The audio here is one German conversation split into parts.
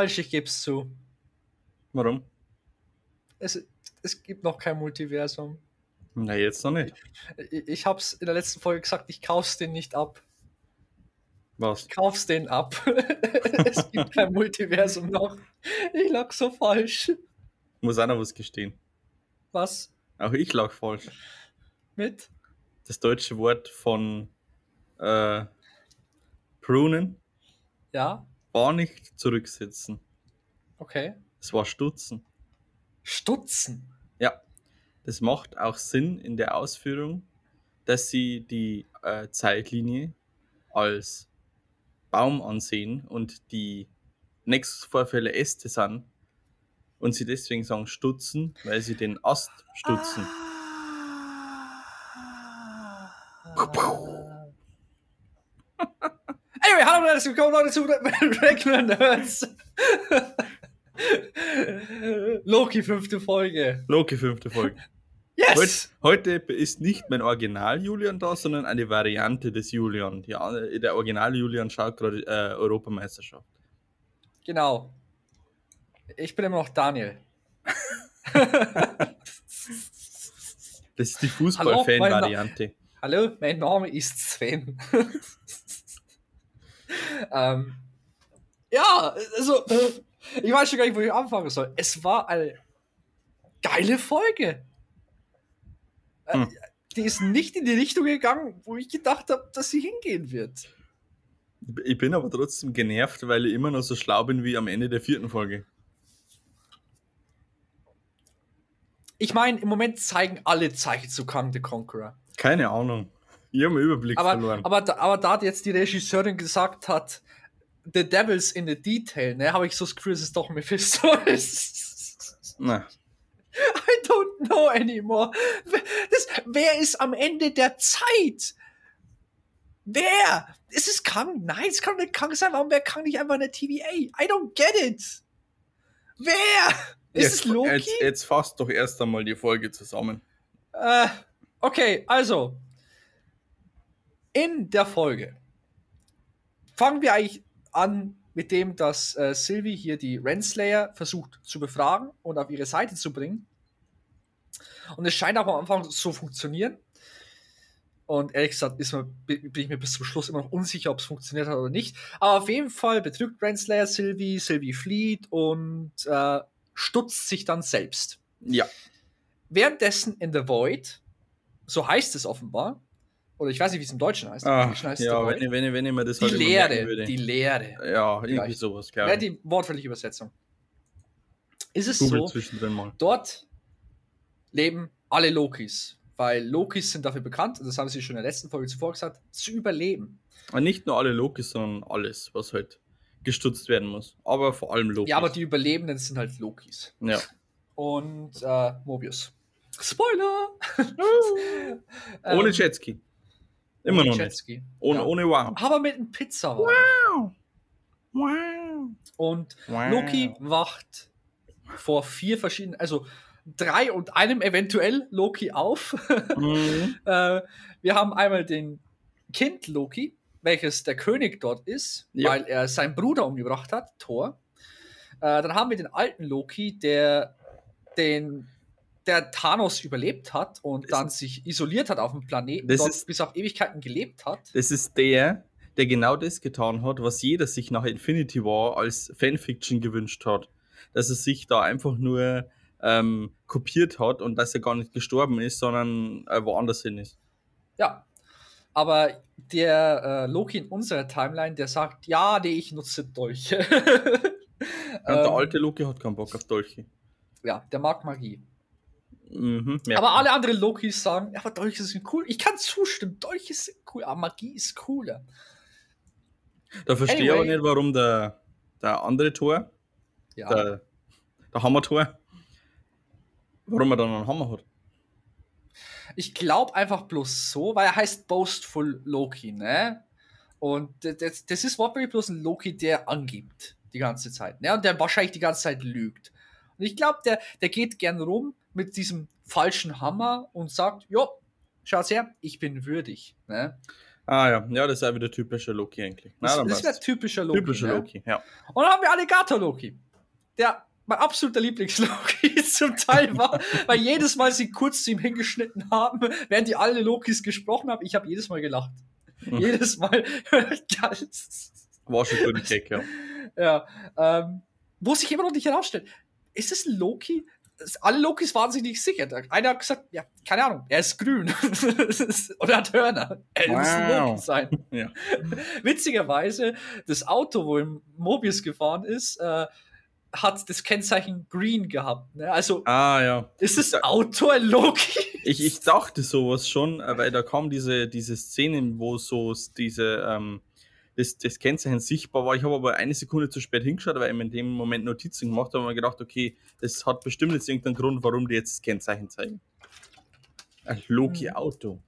Ich falsch, ich geb's zu. Warum? Es, es gibt noch kein Multiversum. Na, jetzt noch nicht. Ich, ich hab's in der letzten Folge gesagt, ich kauf's den nicht ab. Was? Ich kauf's den ab. es gibt kein Multiversum noch. Ich lag so falsch. Muss auch noch was gestehen. Was? Auch ich lag falsch. Mit? Das deutsche Wort von äh, prunen Ja? War nicht zurücksetzen. Okay. Es war stutzen. Stutzen. Ja, das macht auch Sinn in der Ausführung, dass sie die äh, Zeitlinie als Baum ansehen und die Nexus-Vorfälle Äste sind und sie deswegen sagen stutzen, weil sie den Ast stutzen. Anyway, hallo und herzlich willkommen Leute zu Regular Nerds. Loki, fünfte Folge. Loki, fünfte Folge. Yes! Heute, heute ist nicht mein Original Julian da, sondern eine Variante des Julian. Die, der Original Julian schaut gerade äh, Europameisterschaft. Genau. Ich bin immer noch Daniel. Das ist die Hallo, Fußball-Fan-Variante. Hallo, mein Name ist Sven. ähm, ja, also, ich weiß schon gar nicht, wo ich anfangen soll. Es war eine geile Folge. Äh, Hm. Die ist nicht in die Richtung gegangen, wo ich gedacht habe, dass sie hingehen wird. Ich bin aber trotzdem genervt, weil ich immer noch so schlau bin wie am Ende der vierten Folge. Ich meine, im Moment zeigen alle Zeichen zu Kang the Conqueror. Keine Ahnung. Ich habe den Überblick Aber, verloren. aber, da, aber da jetzt die Regisseurin gesagt hat, The Devil's in the Detail, ne, habe ich so das Gefühl, dass es doch Mephisto ist. Na, I don't know anymore. Das, wer ist am Ende der Zeit? Wer? Ist es Kang? Nein, es kann nicht Kang sein. Warum wäre Kang nicht einfach eine TVA? I don't get it. Wer? Ist jetzt, es Loki? Jetzt, jetzt fasst doch erst einmal die Folge zusammen. Äh, okay, also. In der Folge fangen wir eigentlich an mit dem, dass äh, Sylvie hier die Renslayer versucht zu befragen und auf ihre Seite zu bringen. Und es scheint auch am Anfang zu funktionieren. Und ehrlich gesagt ist mir, bin bin ich mir bis zum Schluss immer noch unsicher, ob es funktioniert hat oder nicht. Aber auf jeden Fall betrügt Renslayer Sylvie, Sylvie flieht und äh, stutzt sich dann selbst. Ja. Währenddessen in The Void, so heißt es offenbar, oder ich weiß nicht, wie es im Deutschen heißt. Ah, ja, wenn ich, wenn, ich, wenn ich mir das die halt würde. die Leere. ja, irgendwie Vielleicht. sowas, ich. die wortwörtliche Übersetzung. Ist es Google so, dort leben alle Lokis, weil Lokis sind dafür bekannt, und das haben sie schon in der letzten Folge zuvor gesagt, zu überleben. Und nicht nur alle Lokis, sondern alles, was halt gestutzt werden muss. Aber vor allem Lokis. Ja, aber die Überlebenden sind halt Lokis. Ja. Und äh, Mobius. Spoiler! Ohne Ähm, Jetski. Immer ohne noch nicht. Ohne, Ja. ohne Wow. Aber mit einem Pizza. Wow. Wow. Und Wow. Loki wacht vor vier verschiedenen, also drei und einem eventuell Loki auf. Mhm. äh, wir haben einmal den Kind Loki, welches der König dort ist, Ja. weil er seinen Bruder umgebracht hat, Thor. Äh, dann haben wir den alten Loki, der den der Thanos überlebt hat und Das- dann sich isoliert hat auf dem Planeten, Das dort ist- bis auf Ewigkeiten gelebt hat. Das ist der, der genau das getan hat, was jeder sich nach Infinity War als Fanfiction gewünscht hat. Dass er sich da einfach nur ähm, kopiert hat und dass er gar nicht gestorben ist, sondern äh, woanders hin ist. Ja. Aber der äh, Loki in unserer Timeline, der sagt, ja, nee, ich nutze Dolche. Und der Ähm, alte Loki hat keinen Bock auf Dolche. Ja, der mag Magie. Mhm, aber alle anderen Lokis sagen, ja, aber Dolche sind cool. Ich kann zustimmen, Dolche sind cool, aber Magie ist cooler. Da verstehe ich aber nicht, warum der, der andere Tor, Ja. der, der Hammer-Tor, warum er dann einen Hammer hat. Ich glaube einfach bloß so, weil er heißt Boastful Loki, ne? Und das, das ist wortwörtlich bloß ein Loki, der angibt die ganze Zeit, ne? Und der wahrscheinlich die ganze Zeit lügt. Und ich glaube, der, der geht gern rum mit diesem falschen Hammer und sagt, jo, schaut's her, ich bin würdig, ne? Ah ja, ja, das ist auch wieder typischer Loki eigentlich. Na, Das, wäre passt's. typischer Loki. typischer ne? Loki, ja. Und dann haben wir Alligator Loki. Der mein absoluter Lieblings-Loki zum Teil war, weil jedes Mal sie kurz zu ihm hingeschnitten haben, während die alle Lokis gesprochen haben, ich habe jedes Mal gelacht. Mhm. Jedes Mal. War schon gut Gag, ja. ja. Ähm, wo sich immer noch nicht herausstellt, ist es ein Loki? Alle Lokis waren sich nicht sicher. Einer hat gesagt, ja, keine Ahnung, er ist grün. Oder hat Hörner. Er muss ein Wow. Loki sein. Ja. Witzigerweise, das Auto, wo im Mobius gefahren ist, äh, hat das Kennzeichen Green gehabt. Ne? Also Ah ja. ist das Auto ein Loki? Ich, ich dachte sowas schon, äh, weil da kam diese, diese Szene, wo so diese, ähm, das, das Kennzeichen sichtbar war. Ich habe aber eine Sekunde zu spät hingeschaut, weil ich in dem Moment Notizen gemacht habe und mir gedacht, okay, das hat bestimmt jetzt irgendeinen Grund, warum die jetzt das Kennzeichen zeigen. Ein Loki-Auto.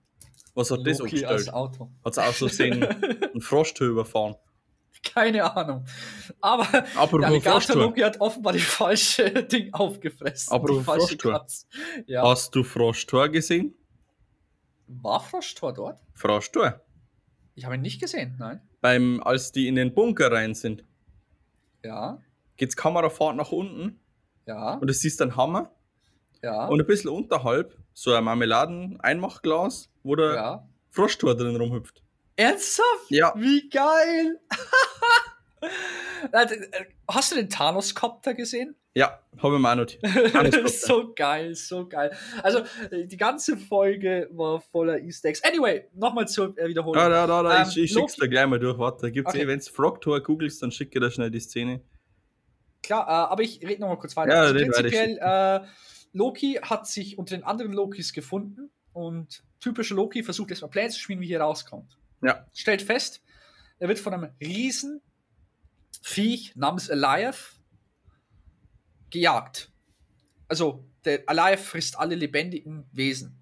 Was hat das Loki als? Auto. Hat es auch so sehen, einen Frosthöhe überfahren. Keine Ahnung. Aber der Apropos Alligator Frosthöhe. Loki hat offenbar die falsche Ding aufgefressen. Apropos die falsche. Ja. Hast du Froschtor gesehen? War Froschtor dort? Froschtor. Ich habe ihn nicht gesehen, nein. Beim, als die in den Bunker rein sind, Ja, geht's Kamerafahrt nach unten ja, und du siehst einen Hammer ja. und ein bisschen unterhalb so ein Marmeladen-Einmachglas, wo der ja. Froschtor drin rumhüpft. Ernsthaft? Ja. Wie geil! Äh, äh, Hast du den Thanos-Copter gesehen? Ja, habe ich auch notiert. So geil, so geil. Also, die ganze Folge war voller Easter Eggs. Anyway, nochmal zur äh, Wiederholung. Ja, da, da, da, Ähm, ich, ich schick's dir gleich mal durch. Warte, da gibt's Okay. eh, wenn's Frogtor googelst, dann schicke ich dir schnell die Szene. Klar, äh, aber ich rede nochmal kurz weiter. Ja, also red weiter, prinzipiell, äh, Loki hat sich unter den anderen Lokis gefunden und typischer Loki versucht erstmal Pläne zu spielen, wie hier rauskommt. Ja. Stellt fest, er wird von einem riesen Viech namens Eliath gejagt. Also, der Eliath frisst alle lebendigen Wesen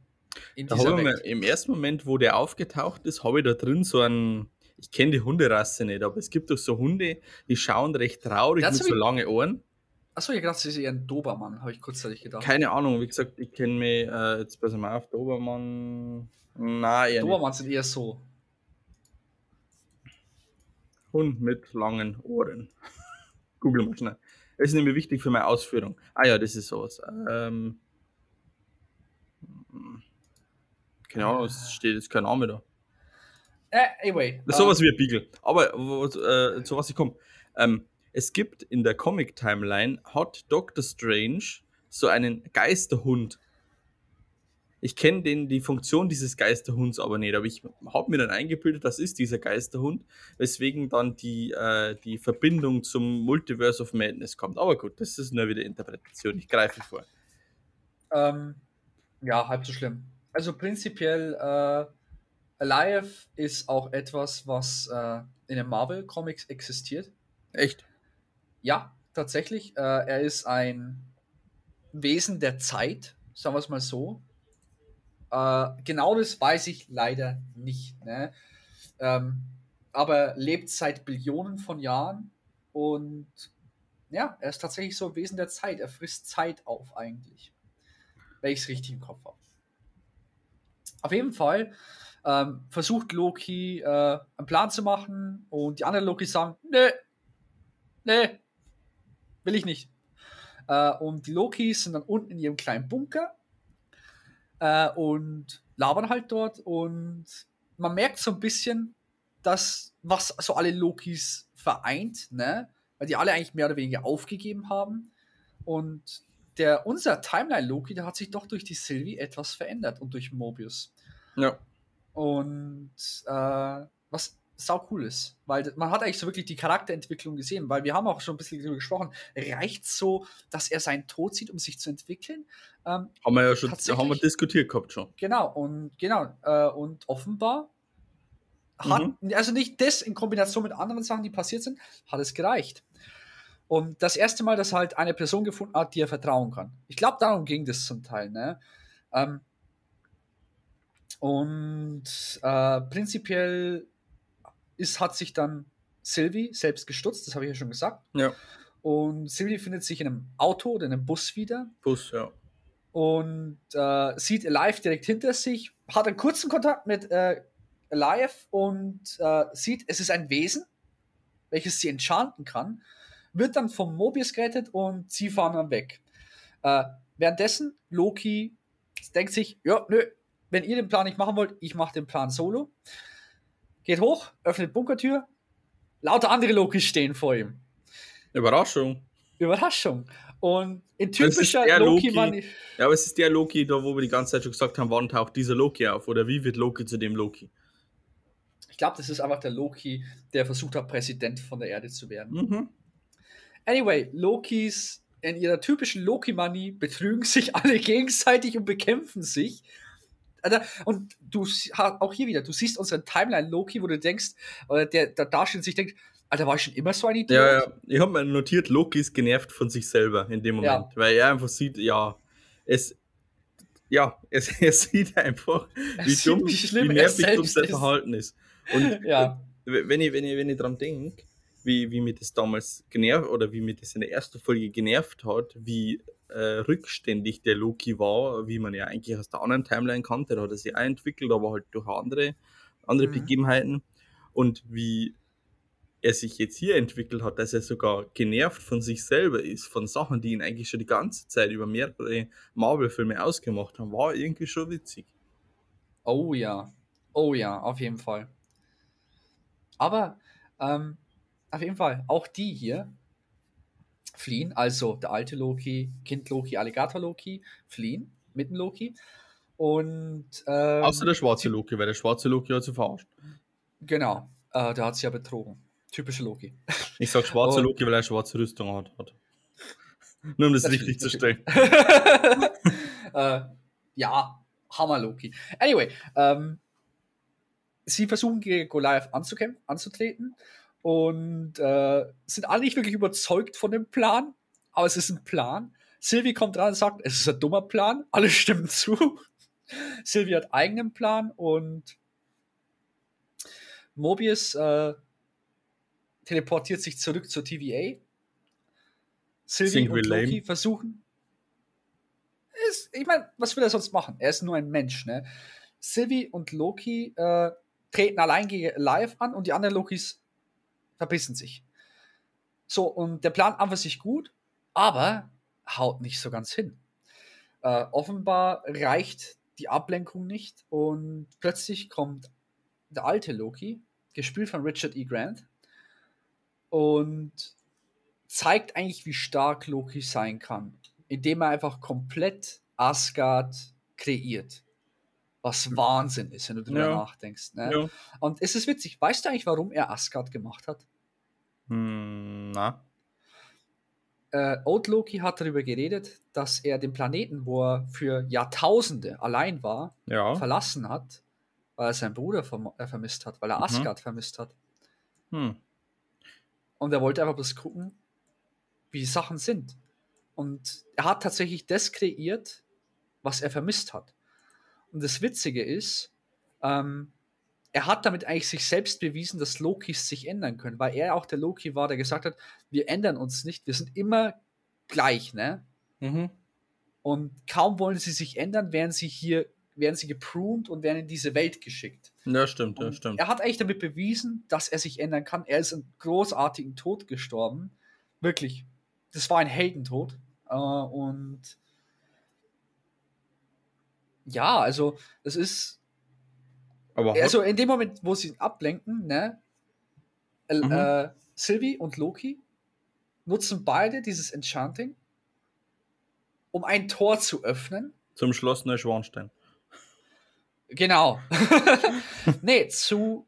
in Da dieser Welt. im ersten Moment, wo der aufgetaucht ist, habe ich da drin so einen. Ich kenne die Hunderasse nicht, aber es gibt doch so Hunde, die schauen recht traurig Das mit so lange Ohren. Achso, ich dachte, das ist eher ein Dobermann, habe ich kurzzeitig gedacht. Keine Ahnung, wie gesagt, ich kenne mich äh, jetzt pass mal auf, Dobermann. Nein, eher nicht. Dobermann sind eher so. Hund mit langen Ohren. Google mal schnell. Das ist nämlich wichtig für meine Ausführung. Ah ja, das ist sowas. Ähm, keine Ahnung, es steht jetzt kein Name da. Äh, anyway. Das ist sowas wie ein Beagle. Aber äh, zu was ich komme. Ähm, es gibt in der Comic-Timeline, hat Doctor Strange so einen Geisterhund. Ich kenne den die Funktion dieses Geisterhunds aber nicht, aber ich habe mir dann eingebildet, das ist dieser Geisterhund, weswegen dann die, äh, die Verbindung zum Multiverse of Madness kommt. Aber gut, das ist nur wieder Interpretation. Ich greife vor. Ähm, ja, halb so schlimm. Also prinzipiell, äh, Alive ist auch etwas, was äh, in den Marvel-Comics existiert. Echt? Ja, tatsächlich. Äh, er ist ein Wesen der Zeit, sagen wir es mal so. Äh, genau das weiß ich leider nicht. Ne? Ähm, aber lebt seit Billionen von Jahren und ja, er ist tatsächlich so ein Wesen der Zeit. Er frisst Zeit auf eigentlich. Wenn ich es richtig im Kopf habe. Auf jeden Fall ähm, versucht Loki äh, einen Plan zu machen und die anderen Loki sagen, nee, nee, will ich nicht. Äh, und die Lokis sind dann unten in ihrem kleinen Bunker äh, und labern halt dort und man merkt so ein bisschen, dass was so alle Lokis vereint, ne? Weil die alle eigentlich mehr oder weniger aufgegeben haben. Und der unser Timeline-Loki, der hat sich doch durch die Sylvie etwas verändert und durch Mobius. Ja. Und äh, was sau cool ist, weil man hat eigentlich so wirklich die Charakterentwicklung gesehen, weil wir haben auch schon ein bisschen darüber gesprochen, reicht so, dass er seinen Tod sieht, um sich zu entwickeln? Ähm, Haben wir ja schon haben wir diskutiert gehabt schon. genau, und genau, äh, und offenbar hat, also nicht das in Kombination mit anderen Sachen, die passiert sind, hat es gereicht. Und das erste Mal, dass er halt eine Person gefunden hat, die er vertrauen kann. Ich glaube, darum ging das zum Teil, ne? Ähm, und äh, prinzipiell ist, hat sich dann Sylvie selbst gestutzt, das habe ich ja schon gesagt. Ja. Und Sylvie findet sich in einem Auto oder in einem Bus wieder Bus, ja. und äh, sieht Alive direkt hinter sich, hat einen kurzen Kontakt mit äh, Alive und äh, sieht, es ist ein Wesen, welches sie enchanten kann, wird dann vom Mobius gerettet und sie fahren dann weg. Äh, währenddessen, Loki denkt sich, ja, nö, wenn ihr den Plan nicht machen wollt, ich mache den Plan solo. Geht hoch, öffnet Bunkertür, lauter andere Lokis stehen vor ihm. Überraschung. Überraschung. Und in typischer der Loki, Ja, aber es ist der Loki, da wo wir die ganze Zeit schon gesagt haben, wann taucht dieser Loki auf? Oder wie wird Loki zu dem Loki? ich glaube, das ist einfach der Loki, der versucht hat, Präsident von der Erde zu werden. Mhm. Anyway, Lokis in ihrer typischen Loki-Money betrügen sich alle gegenseitig und bekämpfen sich. Und du auch hier wieder, du siehst unseren Timeline Loki, wo du denkst, oder der, der Darsteller sich denkt, Alter, war ich schon immer so ein Idiot? Ja, ja. Ich habe mir notiert, Loki ist genervt von sich selber in dem Moment. Ja. Weil er einfach sieht, ja, es. Ja, es, er sieht einfach, Er wie sieht, dumm, wie wie, schlimm er nervig dumm sein ist. Verhalten ist. Und Ja. wenn ich, wenn ich, wenn ich dran denke, wie, wie mir das damals genervt oder wie mir das in der ersten Folge genervt hat, wie äh, rückständig der Loki war, wie man ja eigentlich aus der anderen Timeline kannte, da hat er sich auch entwickelt, aber halt durch andere, andere Mhm. Begebenheiten und wie er sich jetzt hier entwickelt hat, dass er sogar genervt von sich selber ist, von Sachen, die ihn eigentlich schon die ganze Zeit über mehrere Marvel-Filme ausgemacht haben, war irgendwie schon witzig. Oh ja. Oh ja, auf jeden Fall. Aber ähm, auf jeden Fall, auch die hier fliehen, also der alte Loki, Kind Loki, Alligator Loki, fliehen mit dem Loki. Und ähm, Außer der schwarze Loki, weil der schwarze Loki hat sie verarscht. genau, äh, der hat sie ja betrogen. Typische Loki. Ich sag schwarzer Und- Loki, weil er schwarze Rüstung hat. hat. Nur um das Natürlich, richtig zu stellen. äh, ja, Hammer Loki. Anyway, ähm, sie versuchen gegen Goliath anzukämpfen, anzutreten und äh, sind alle nicht wirklich überzeugt von dem Plan, aber es ist ein Plan. Sylvie kommt dran und sagt, es ist ein dummer Plan. Alle stimmen zu. Sylvie hat eigenen Plan und Mobius äh, teleportiert sich zurück zur TVA. Sylvie und Loki lame? versuchen. Ist, ich meine, was will er sonst machen? Er ist nur ein Mensch, ne? Sylvie und Loki äh, treten allein gegen Live an und die anderen Lokis verbissen sich. So, und der Plan an für sich gut, aber haut nicht so ganz hin. Äh, offenbar reicht die Ablenkung nicht und plötzlich kommt der alte Loki, gespielt von Richard E. Grant, und zeigt eigentlich, wie stark Loki sein kann, indem er einfach komplett Asgard kreiert. Was Wahnsinn ist, wenn du drüber Ja. nachdenkst. Ne? Ja. Und es ist witzig, weißt du eigentlich, warum er Asgard gemacht hat? Hm, na. äh, Old Loki hat darüber geredet, dass er den Planeten, wo er für Jahrtausende allein war, Ja. verlassen hat, weil er seinen Bruder verm äh, vermisst hat, weil er Mhm. Asgard vermisst hat. Hm. Und er wollte einfach bloß gucken, wie die Sachen sind. Und er hat tatsächlich das kreiert, was er vermisst hat. Und das Witzige ist, ähm, er hat damit eigentlich sich selbst bewiesen, dass Lokis sich ändern können, weil er auch der Loki war, der gesagt hat, wir ändern uns nicht, wir sind immer gleich, ne? Mhm. Und kaum wollen sie sich ändern, werden sie hier, werden sie gepruned und werden in diese Welt geschickt. Ja, stimmt, ja, stimmt. Er hat eigentlich damit bewiesen, dass er sich ändern kann. Er ist einen großartigen Tod gestorben. Wirklich. Das war ein Heldentod. Äh, und ja, also, das ist. Aber Also, in dem Moment, wo sie ihn ablenken, ne? Äh, Mhm. äh, Sylvie und Loki nutzen beide dieses Enchanting, um ein Tor zu öffnen. zum Schloss Neuschwanstein. Genau. nee, zu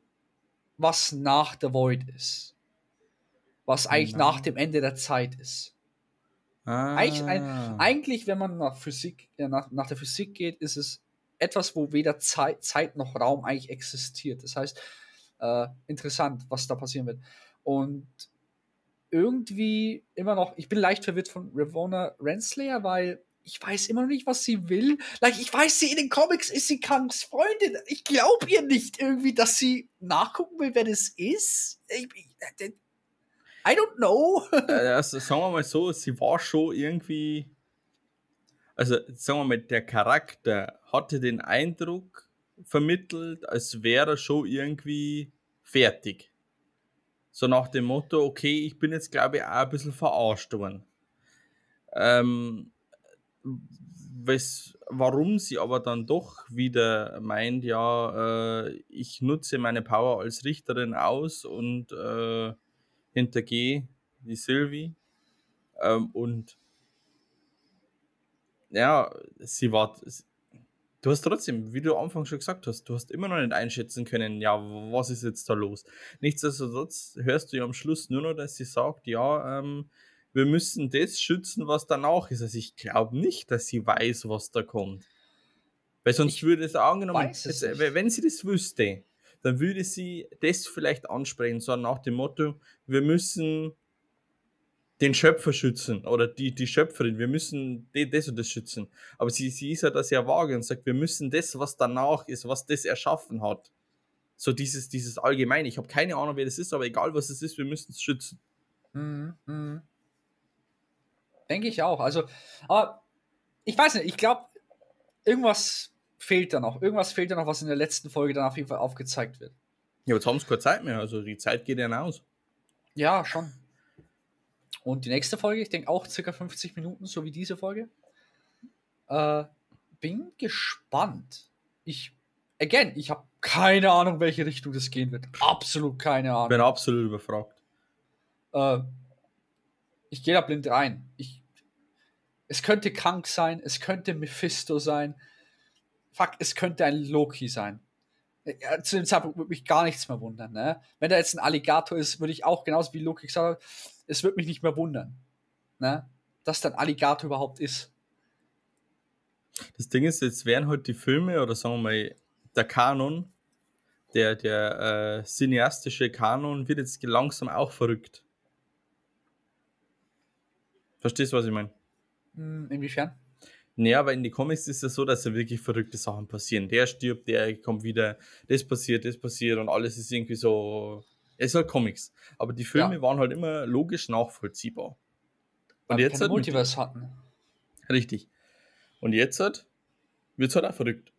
was nach der Void ist. Was eigentlich Na. nach dem Ende der Zeit ist. Ah. Eigentlich ein- Eigentlich, wenn man nach Physik, ja, nach, nach der Physik geht, ist es etwas, wo weder Zeit, Zeit noch Raum eigentlich existiert. Das heißt, äh, interessant, was da passieren wird. Und irgendwie immer noch, ich bin leicht verwirrt von Ravonna Renslayer, weil ich weiß immer noch nicht, was sie will. Like, ich weiß, sie in den Comics ist sie Kangs Freundin. Ich glaube ihr nicht irgendwie, dass sie nachgucken will, wer das ist. Ich, I don't know. Also, sagen wir mal so, sie war schon irgendwie. Also, sagen wir mal, der Charakter hatte den Eindruck, vermittelt, als wäre er schon irgendwie fertig. So nach dem Motto, okay, ich bin jetzt, glaube ich, auch ein bisschen verarscht worden. Ähm, wes, warum sie aber dann doch wieder meint, ja, äh, ich nutze meine Power als Richterin aus und äh, hintergehe die Sylvie. Ähm, und ja, sie war. Du hast trotzdem, wie du am Anfang schon gesagt hast, du hast immer noch nicht einschätzen können, ja, was ist jetzt da los. Nichtsdestotrotz hörst du ja am Schluss nur noch, dass sie sagt, ja, ähm, wir müssen das schützen, was danach ist. Also ich glaube nicht, dass sie weiß, was da kommt. Weil sonst ich würde es angenommen, es wenn sie das wüsste, dann würde sie das vielleicht ansprechen, so nach dem Motto, wir müssen den Schöpfer schützen oder die, die Schöpferin, wir müssen das und das schützen. Aber sie, sie ist ja das sehr vage und sagt, wir müssen das, was danach ist, was das erschaffen hat. So dieses, dieses Allgemeine. Ich habe keine Ahnung, wer das ist, aber egal was es ist, wir müssen es schützen. Mhm, mh. Denke ich auch. Also, aber ich weiß nicht, ich glaube, irgendwas fehlt da noch. Irgendwas fehlt da noch, was in der letzten Folge dann auf jeden Fall aufgezeigt wird. Ja, jetzt haben sie keine Zeit mehr, also die Zeit geht ja aus. Ja, schon. Und die nächste Folge, ich denke auch circa 50 Minuten, so wie diese Folge. Äh, bin gespannt. Ich, again, ich habe keine Ahnung, welche Richtung das gehen wird. Absolut keine Ahnung. Bin absolut überfragt. Äh, ich gehe da blind rein. Ich, es könnte Krank sein, es könnte Mephisto sein. Fuck, es könnte ein Loki sein. Ja, zu dem Zeitpunkt würde mich gar nichts mehr wundern. Ne? Wenn da jetzt ein Alligator ist, würde ich auch genauso wie Loki gesagt haben, es würde mich nicht mehr wundern, ne? dass dann Alligator überhaupt ist. Das Ding ist, jetzt wären halt die Filme oder sagen wir mal der Kanon, der, der äh, cineastische Kanon wird jetzt langsam auch verrückt. Verstehst du, was ich meine? Hm, inwiefern? Naja, aber in den Comics ist es so, dass da wirklich verrückte Sachen passieren. Der stirbt, der kommt wieder, das passiert, das passiert und alles ist irgendwie so es ist halt Comics. Aber die Filme ja. waren halt immer logisch nachvollziehbar. Und Weil jetzt halt Multiverse hatten. Richtig. Und jetzt halt wird es halt auch verrückt.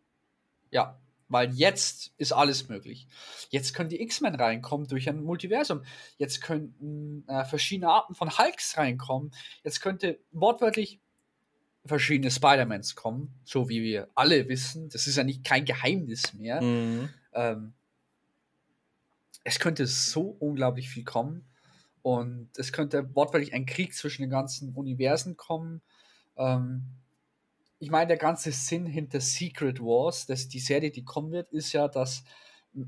Ja, weil jetzt ist alles möglich. Jetzt können die X-Men reinkommen durch ein Multiversum. Jetzt könnten äh, verschiedene Arten von Hulks reinkommen. Jetzt könnte wortwörtlich verschiedene Spider-Mans kommen, so wie wir alle wissen. Das ist ja nicht kein Geheimnis mehr. Mhm. Ähm, es könnte so unglaublich viel kommen. Und es könnte wortwörtlich ein Krieg zwischen den ganzen Universen kommen. Ähm, ich meine, der ganze Sinn hinter Secret Wars, dass die Serie, die kommen wird, ist ja, dass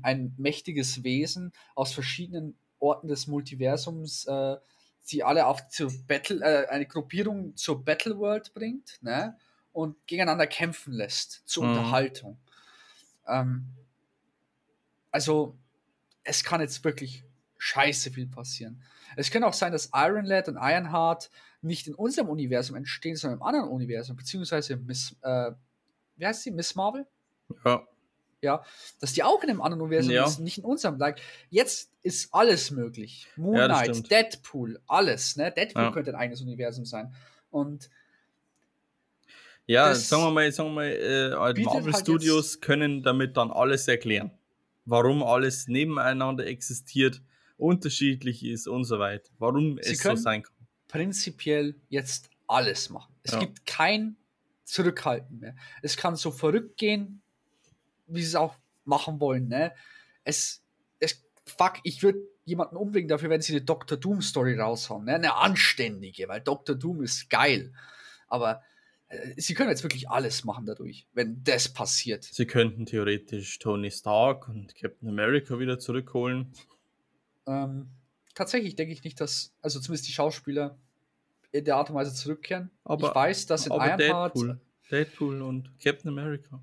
ein mächtiges Wesen aus verschiedenen Orten des Multiversums äh, sie alle auf zur Battle, äh, eine Gruppierung zur Battle World bringt, ne? Und gegeneinander kämpfen lässt, zur mhm. Unterhaltung. Ähm, also, es kann jetzt wirklich scheiße viel passieren. Es kann auch sein, dass Iron Lad und Ironheart nicht in unserem Universum entstehen, sondern im anderen Universum, beziehungsweise Miss, äh, wie heißt sie? Miss Marvel? Ja. Ja, dass die auch in einem anderen Universum ja. ist, nicht in unserem. Like, jetzt ist alles möglich. Moon Knight, ja, Deadpool, alles. Ne? Deadpool ja. könnte ein eigenes Universum sein. Und ja, sagen wir mal, sagen wir mal äh, Marvel halt Studios können damit dann alles erklären warum alles nebeneinander existiert, unterschiedlich ist und so weiter. Warum Sie es so sein kann. Prinzipiell jetzt alles machen. Es ja. gibt kein Zurückhalten mehr. Es kann so verrückt gehen, wie sie es auch machen wollen. Ne? Es, es, fuck, ich würde jemanden umbringen dafür, wenn sie eine Dr. Doom Story raushauen. Ne? Eine anständige, weil Dr. Doom ist geil. Aber sie können jetzt wirklich alles machen dadurch, wenn das passiert. Sie könnten theoretisch Tony Stark und Captain America wieder zurückholen. Ähm, tatsächlich denke ich nicht, dass, also zumindest die Schauspieler in der Art und Weise zurückkehren. Aber, ich weiß, dass in Ironheart. Deadpool, Deadpool und Captain America.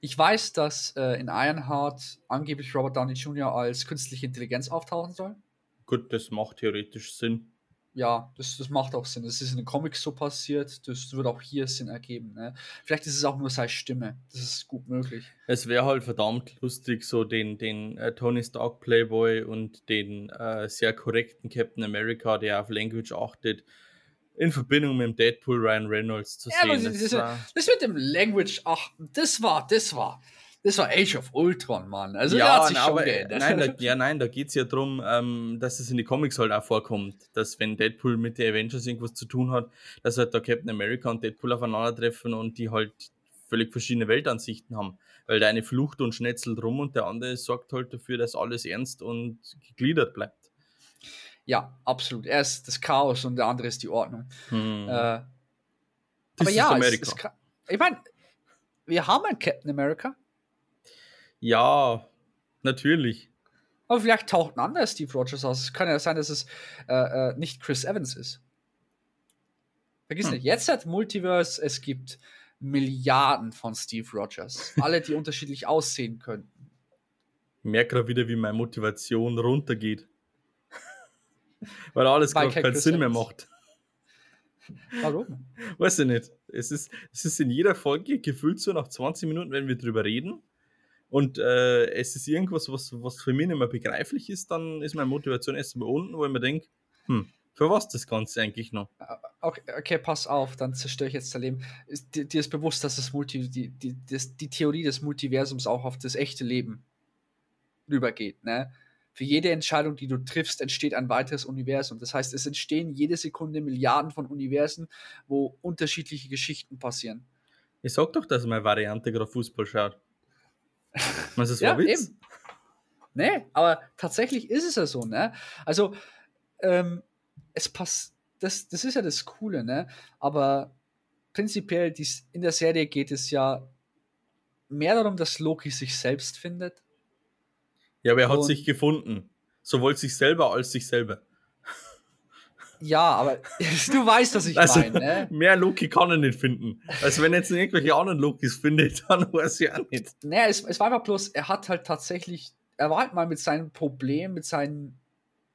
Ich weiß, dass äh, in Ironheart angeblich Robert Downey Jr. als künstliche Intelligenz auftauchen soll. Gut, das macht theoretisch Sinn ja, das, das macht auch Sinn. Das ist in den Comics so passiert, das wird auch hier Sinn ergeben. Ne? Vielleicht ist es auch nur seine Stimme. Das ist gut möglich. Es wäre halt verdammt lustig, so den, den äh, Tony Stark Playboy und den äh, sehr korrekten Captain America, der auf Language achtet, in Verbindung mit dem Deadpool Ryan Reynolds zu Ja, aber sehen. das, Das das, war, das mit dem Language, ach, das war, das war, das war Age of Ultron, Mann. Also der hat sich schon aber, geändert. nein, da, ja, nein, da geht es ja darum, ähm, dass es in die Comics halt auch vorkommt, dass wenn Deadpool mit den Avengers irgendwas zu tun hat, dass halt da Captain America und Deadpool aufeinandertreffen und die halt völlig verschiedene Weltansichten haben. Weil der eine flucht und schnetzelt rum und der andere sorgt halt dafür, dass alles ernst und gegliedert bleibt. ja, absolut. Er ist das Chaos und der andere ist die Ordnung. Hm. Äh, Das aber ist ja, es, es kann, ich meine, wir haben einen Captain America, Ja, natürlich. aber vielleicht taucht ein anderer Steve Rogers aus. Es kann ja sein, dass es äh, äh, nicht Chris Evans ist. Vergiss Hm. nicht, jetzt hat Multiverse, es gibt Milliarden von Steve Rogers. Alle, die unterschiedlich aussehen könnten. Ich merke gerade wieder, wie meine Motivation runtergeht. Weil alles Weil keinen Chris Sinn mehr Evans. macht. Warum? Weiß ich nicht. Es ist, es ist in jeder Folge gefühlt so nach 20 Minuten, wenn wir drüber reden. Und äh, es ist irgendwas, was, was für mich nicht mehr begreiflich ist, dann ist meine Motivation erst mal unten, wo ich mir denke, hm, für was das Ganze eigentlich noch? Okay, okay, pass auf, dann zerstöre ich jetzt dein Leben. Ist, dir, dir ist bewusst, dass das Multi, die, die, das, die Theorie des Multiversums auch auf das echte Leben rübergeht. Ne? Für jede Entscheidung, die du triffst, entsteht ein weiteres Universum. Das heißt, es entstehen jede Sekunde Milliarden von Universen, wo unterschiedliche Geschichten passieren. Ich sag doch, dass meine Variante gerade Fußball schaut. Was ist Ja, Witz? eben. Nee, aber tatsächlich ist es ja so, ne? Also, ähm, es passt, das, das ist ja das Coole, ne? Aber prinzipiell dies, in der Serie geht es ja mehr darum, dass Loki sich selbst findet. Ja, aber er hat Und- sich gefunden. Sowohl sich selber als sich selber. Ja, aber du weißt, was ich Also, meine, ne? mehr Loki kann er nicht finden. Also, wenn er jetzt irgendwelche anderen Lokis findet, dann weiß ich auch nicht. Naja, es, es war einfach bloß, er hat halt tatsächlich, er war halt mal mit seinen Problemen, mit seinen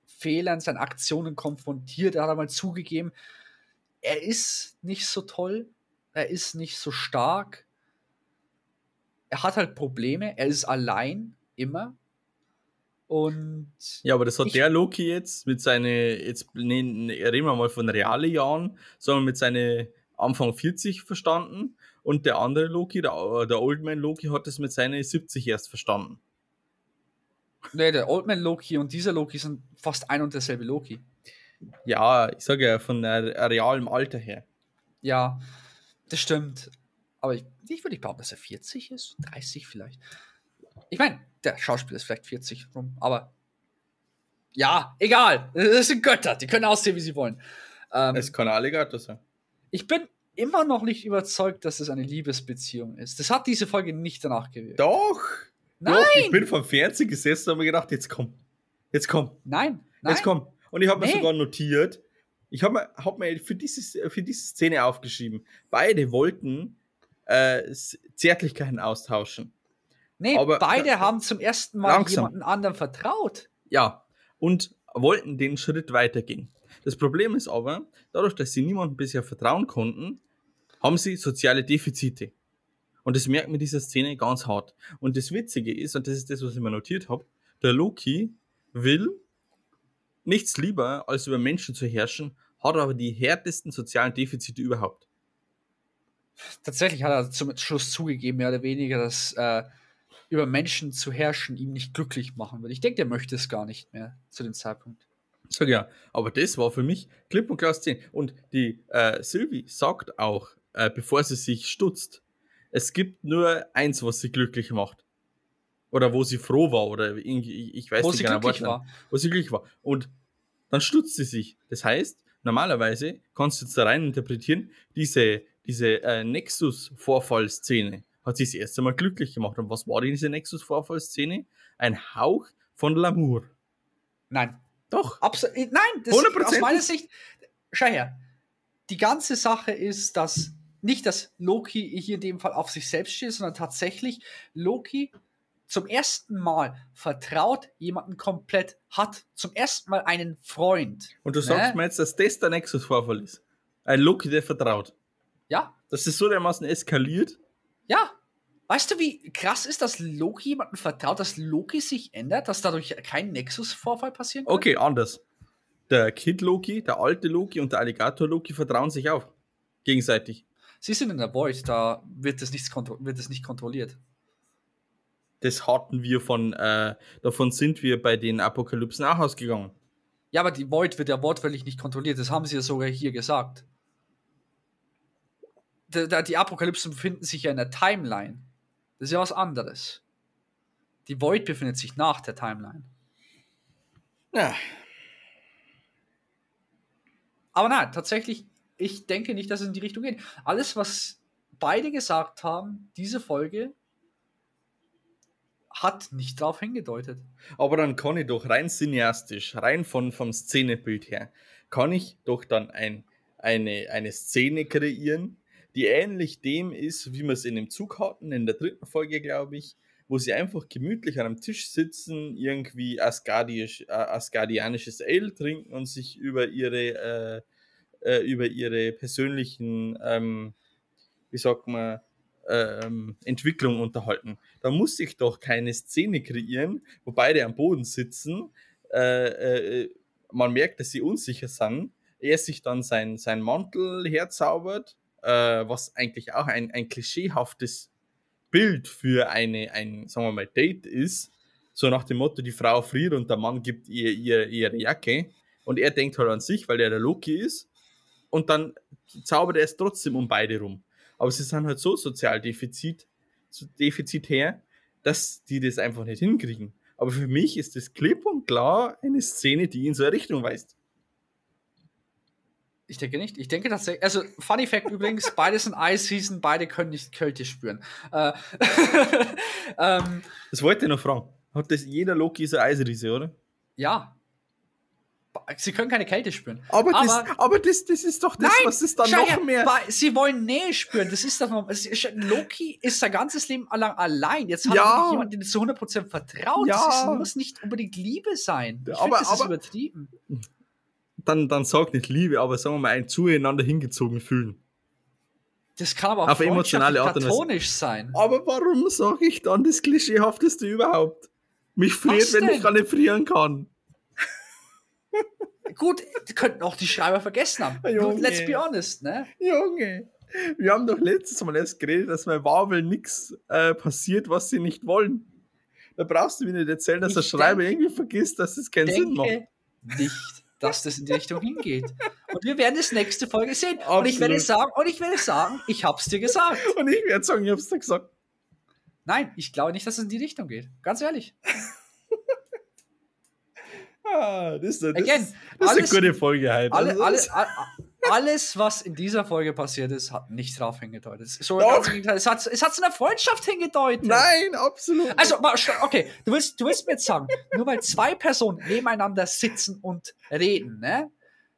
Fehlern, seinen Aktionen konfrontiert. Er hat einmal zugegeben, er ist nicht so toll, er ist nicht so stark. Er hat halt Probleme, er ist allein, immer. Und Ja, aber das hat der Loki jetzt mit seinen, jetzt ne, ne, reden wir mal von reale Jahren, sondern mit seinen Anfang 40 verstanden und der andere Loki, der, der Old Man Loki, hat es mit seinen 70 erst verstanden. ne, der Old Man Loki und dieser Loki sind fast ein und derselbe Loki. Ja, ich sage ja von äh, realem Alter her. Ja, das stimmt. Aber ich, ich würde nicht behaupten, dass er 40 ist, 30 vielleicht. Ich meine, der Schauspieler ist vielleicht 40 rum, aber ja, egal. Das sind Götter, die können aussehen, wie sie wollen. Ähm, Es kann ein Alligator sein. ich bin immer noch nicht überzeugt, dass es eine Liebesbeziehung ist. Das hat diese Folge nicht danach gewirkt. Doch! Nein! Doch, ich bin vom Fernseher gesessen und habe mir gedacht, jetzt komm. Jetzt komm. Nein, nein. Jetzt komm. Und ich habe mir Nee. sogar notiert, ich habe mir, hab mir für, dieses, für diese Szene aufgeschrieben. Beide wollten äh, Zärtlichkeiten austauschen. Nee, aber- beide haben zum ersten Mal Langsam. jemanden anderen vertraut. Ja. Und wollten den Schritt weitergehen. Das Problem ist aber, dadurch, dass sie niemandem bisher vertrauen konnten, haben sie soziale Defizite. Und das merkt man in dieser Szene ganz hart. Und das Witzige ist, und das ist das, was ich mir notiert habe, der Loki will nichts lieber, als über Menschen zu herrschen, hat aber die härtesten sozialen Defizite überhaupt. Tatsächlich hat er zum Schluss zugegeben, mehr oder weniger, dass äh, über Menschen zu herrschen ihm nicht glücklich machen würde. Ich denke, der möchte es gar nicht mehr zu dem Zeitpunkt. Sag ja, aber das war für mich klipp und klar Szene. Und die äh, Sylvie sagt auch, äh, bevor sie sich stutzt, es gibt nur eins, was sie glücklich macht. Oder wo sie froh war, oder ich, ich weiß Wo nicht sie genau, glücklich war. Wo sie glücklich war. Und dann stutzt sie sich. Das heißt, normalerweise kannst du jetzt da rein interpretieren, diese, diese äh, Nexus-Vorfallszene hat sie das erste Mal glücklich gemacht. Und was war diese Nexus-Vorfallszene? Ein Hauch von L'amour. Nein, Doch. absolut. Nein, das Hundertprozentig. aus meiner Sicht. Schau her. Die ganze Sache ist, dass nicht, dass Loki hier in dem Fall auf sich selbst steht, sondern tatsächlich Loki zum ersten Mal vertraut jemanden komplett, hat zum ersten Mal einen Freund. Und du sagst Ne? mir jetzt, dass das der Nexus-Vorfall ist. Ein Loki, der vertraut. Ja, Dass das so dermaßen eskaliert. Ja. Weißt du, wie krass ist, dass Loki jemandem vertraut, dass Loki sich ändert, dass dadurch kein Nexus-Vorfall passieren kann? Okay, anders. der Kid Loki, der alte Loki und der Alligator Loki vertrauen sich auch gegenseitig. Sie sind in der Void, da wird das, nichts wird das nicht kontrolliert. Das hatten wir von, äh, davon sind wir bei den Apokalypsen auch ausgegangen. Ja, aber die Void wird ja wortwörtlich nicht kontrolliert, das haben sie ja sogar hier gesagt. Die, die Apokalypsen befinden sich ja in der Timeline. Das ist ja was anderes. Die Void befindet sich nach der Timeline. Ja. Aber nein, tatsächlich, ich denke nicht, dass es in die Richtung geht. Alles, was beide gesagt haben, diese Folge hat nicht darauf hingedeutet. Aber dann kann ich doch rein cineastisch, rein von, vom Szenebild her, kann ich doch dann ein, eine, eine Szene kreieren, die ähnlich dem ist, wie wir es in dem Zug hatten, in der dritten Folge, glaube ich, wo sie einfach gemütlich an einem Tisch sitzen, irgendwie Asgardisch, asgardianisches Ale trinken und sich über ihre, äh, äh, über ihre persönlichen, ähm, wie sagt man, ähm, Entwicklung unterhalten. Da muss ich doch keine Szene kreieren, wo beide am Boden sitzen. Äh, äh, man merkt, dass sie unsicher sind. Er sich dann sein, sein Mantel herzaubert, äh, was eigentlich auch ein, ein klischeehaftes Bild für eine, ein, sagen wir mal, Date ist, so nach dem Motto, die Frau friert und der Mann gibt ihr, ihr ihre Jacke und er denkt halt an sich, weil er der Loki ist und dann zaubert er es trotzdem um beide rum. Aber sie sind halt so sozial defizit, so defizitär, dass die das einfach nicht hinkriegen. Aber für mich ist das klipp und klar eine Szene, die in so eine Richtung weist. Ich denke nicht. Ich denke tatsächlich. Also, Funny Fact übrigens: beide sind Ice Season, beide können nicht Kälte spüren. Äh, ähm, das wollte ich noch fragen. Hat das jeder Loki ist ein Eisriese, oder? Ja. Sie können keine Kälte spüren. Aber, aber, das, aber das, das ist doch das, nein, was ist dann noch her, mehr. Sie wollen Nähe spüren. Das ist doch noch. Loki ist sein ganzes Leben lang allein. Jetzt hat ja. er jemanden, den zu 100% vertraut. Ja. Das ist, muss nicht unbedingt Liebe sein. Ich aber, find, das aber, ist übertrieben dann, dann sag nicht Liebe, aber sagen wir mal ein zueinander hingezogen fühlen. Das kann aber auch auf emotionale Art und Weise sein. Aber warum sage ich dann das Klischeehafteste überhaupt? Mich friert, wenn ich gar nicht frieren kann. Gut, die könnten auch die Schreiber vergessen haben. Junge. Let's be honest, ne? Junge, wir haben doch letztes Mal erst geredet, dass bei Marvel nichts äh, passiert, was sie nicht wollen. Da brauchst du mir nicht erzählen, dass ich der Schreiber irgendwie vergisst, dass es keinen Sinn macht. Nicht dass das in die Richtung hingeht. Und wir werden es nächste Folge sehen. Absolut. Und ich werde sagen, und ich werde sagen, ich hab's dir gesagt. Und ich werde sagen, ich hab's dir gesagt. Nein, ich glaube nicht, dass es in die Richtung geht. Ganz ehrlich. ah, das, das, Again, das alles, ist eine gute Folge heute. Alle, alle, alle, alles, was in dieser Folge passiert ist, hat nicht drauf hingedeutet. So, es, hat, es hat zu einer Freundschaft hingedeutet. Nein, absolut. Also, okay, du willst, du willst mir jetzt sagen, nur weil zwei Personen nebeneinander sitzen und reden, ne?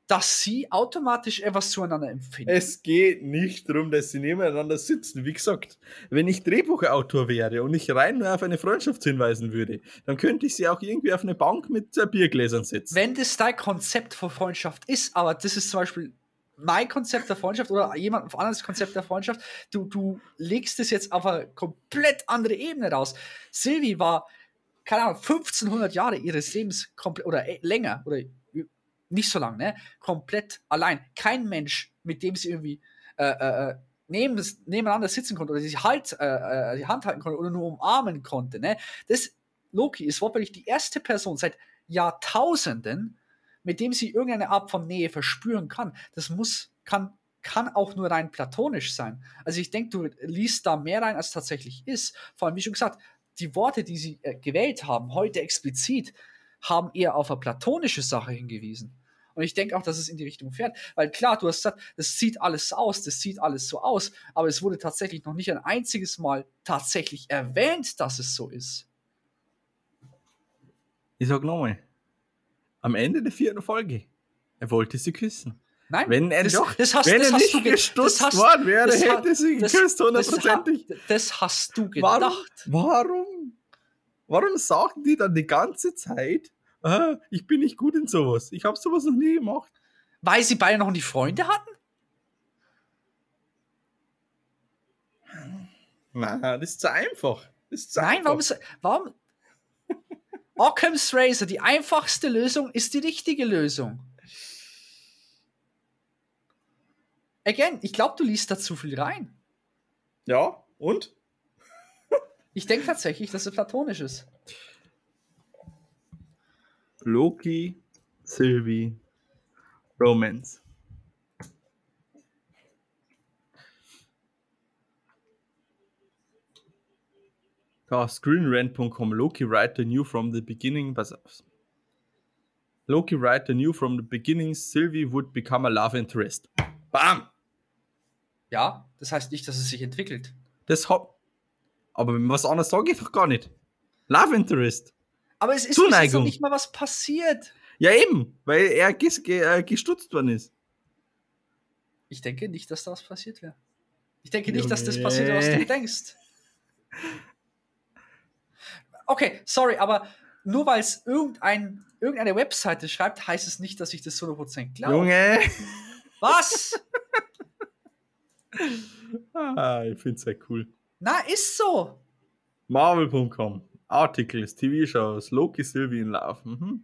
dass sie automatisch etwas zueinander empfinden. Es geht nicht darum, dass sie nebeneinander sitzen. Wie gesagt, wenn ich Drehbuchautor wäre und ich rein nur auf eine Freundschaft hinweisen würde, dann könnte ich sie auch irgendwie auf eine Bank mit Biergläsern setzen. Wenn das dein Konzept von Freundschaft ist, aber das ist zum Beispiel mein Konzept der Freundschaft oder jemand anderes Konzept der Freundschaft. Du, du legst es jetzt auf eine komplett andere Ebene raus. Sylvie war, keine Ahnung, 1500 Jahre ihres Lebens komplett oder äh, länger oder nicht so lang, ne? Komplett allein. Kein Mensch, mit dem sie irgendwie äh, äh, äh neben, nebeneinander sitzen konnte oder sich halt, äh, äh, die Hand halten konnte oder nur umarmen konnte, ne? Das Loki ist wortwörtlich die erste Person seit Jahrtausenden, mit dem sie irgendeine Art von Nähe verspüren kann. Das muss, kann, kann auch nur rein platonisch sein. Also ich denke, du liest da mehr rein, als tatsächlich ist. Vor allem, wie schon gesagt, die Worte, die sie äh, gewählt haben, heute explizit, haben eher auf eine platonische Sache hingewiesen. Und ich denke auch, dass es in die Richtung fährt. Weil klar, du hast gesagt, das sieht alles aus, das sieht alles so aus, aber es wurde tatsächlich noch nicht ein einziges Mal tatsächlich erwähnt, dass es so ist. Ich sag nochmal, am Ende der vierten Folge. Er wollte sie küssen. Nein, wenn er, das, doch, das hast, wenn das er nicht gestutzt worden wäre, hätte sie geküsst, hundertprozentig. Das, das, hast du gedacht. Warum, warum, warum sagen die dann die ganze Zeit, ah, ich bin nicht gut in sowas? Ich habe sowas noch nie gemacht. Weil sie beide noch nie Freunde hatten? Nein, das ist zu einfach. Ist zu Nein, einfach. warum, warum, Occam's Razor, die einfachste Lösung ist die richtige Lösung. Again, ich glaube, du liest da zu viel rein. Ja, und? ich denke tatsächlich, dass es platonisch ist. Loki, Sylvie, Romance. Da, screenrant.com, Loki writer knew from the beginning, pass auf. Loki writer knew from the beginning Sylvie would become a love interest. Bam! Ja, das heißt nicht, dass es sich entwickelt. Das hab. Aber was anderes sage ich doch gar nicht. Love interest. Aber es ist Zuneigung. nicht mal was passiert. Ja, eben, weil er äh, gestutzt worden ist. Ich denke nicht, dass da was passiert wäre. Ich denke nicht, dass das passiert, was du denkst. Okay, sorry, aber nur weil es irgendein, irgendeine Webseite schreibt, heißt es nicht, dass ich das 100% glaube. Junge! Was? ah, ich find's sehr cool. Na, ist so. Marvel.com. Articles, TV shows, Loki, Sylvie in love. Mhm.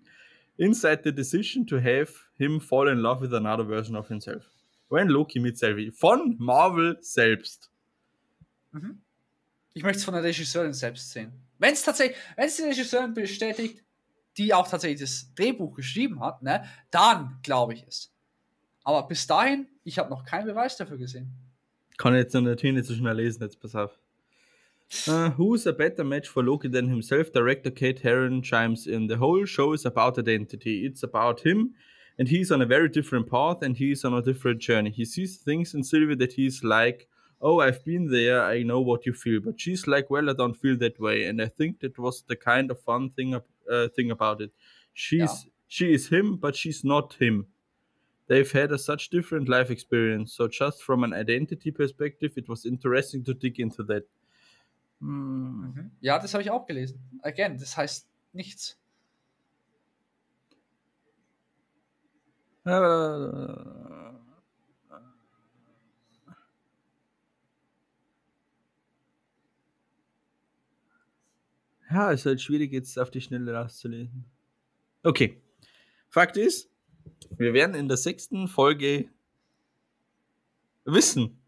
Inside the decision to have him fall in love with another version of himself. When Loki meets Sylvie. Von Marvel selbst. Ich möchte es von der Regisseurin selbst sehen. Wenn es tatsächlich, wenn es die Regisseurin bestätigt, die auch tatsächlich das Drehbuch geschrieben hat, ne, dann glaube ich es. Aber bis dahin, ich habe noch keinen Beweis dafür gesehen. Kann ich jetzt natürlich nicht so schnell lesen, jetzt pass auf. Uh, who's a better match for Loki than himself? Director Kate Herron chimes in. The whole show is about identity. It's about him, and he's on a very different path, and he's on a different journey. He sees things in Sylvie that he's like, Oh, I've been there, I know what you feel. But she's like, Well, I don't feel that way. And I think that was the kind of fun thing, uh, thing about it. She's Yeah. she is him, but she's not him. They've had a such different life experience. So just from an identity perspective, it was interesting to dig into that. Hmm. Ja, das habe ich auch gelesen. Again, das heißt nichts. Äh, Ja, ist halt schwierig, jetzt auf die Schnelle rauszulesen. Okay. Fakt ist, wir werden in der sechsten Folge wissen,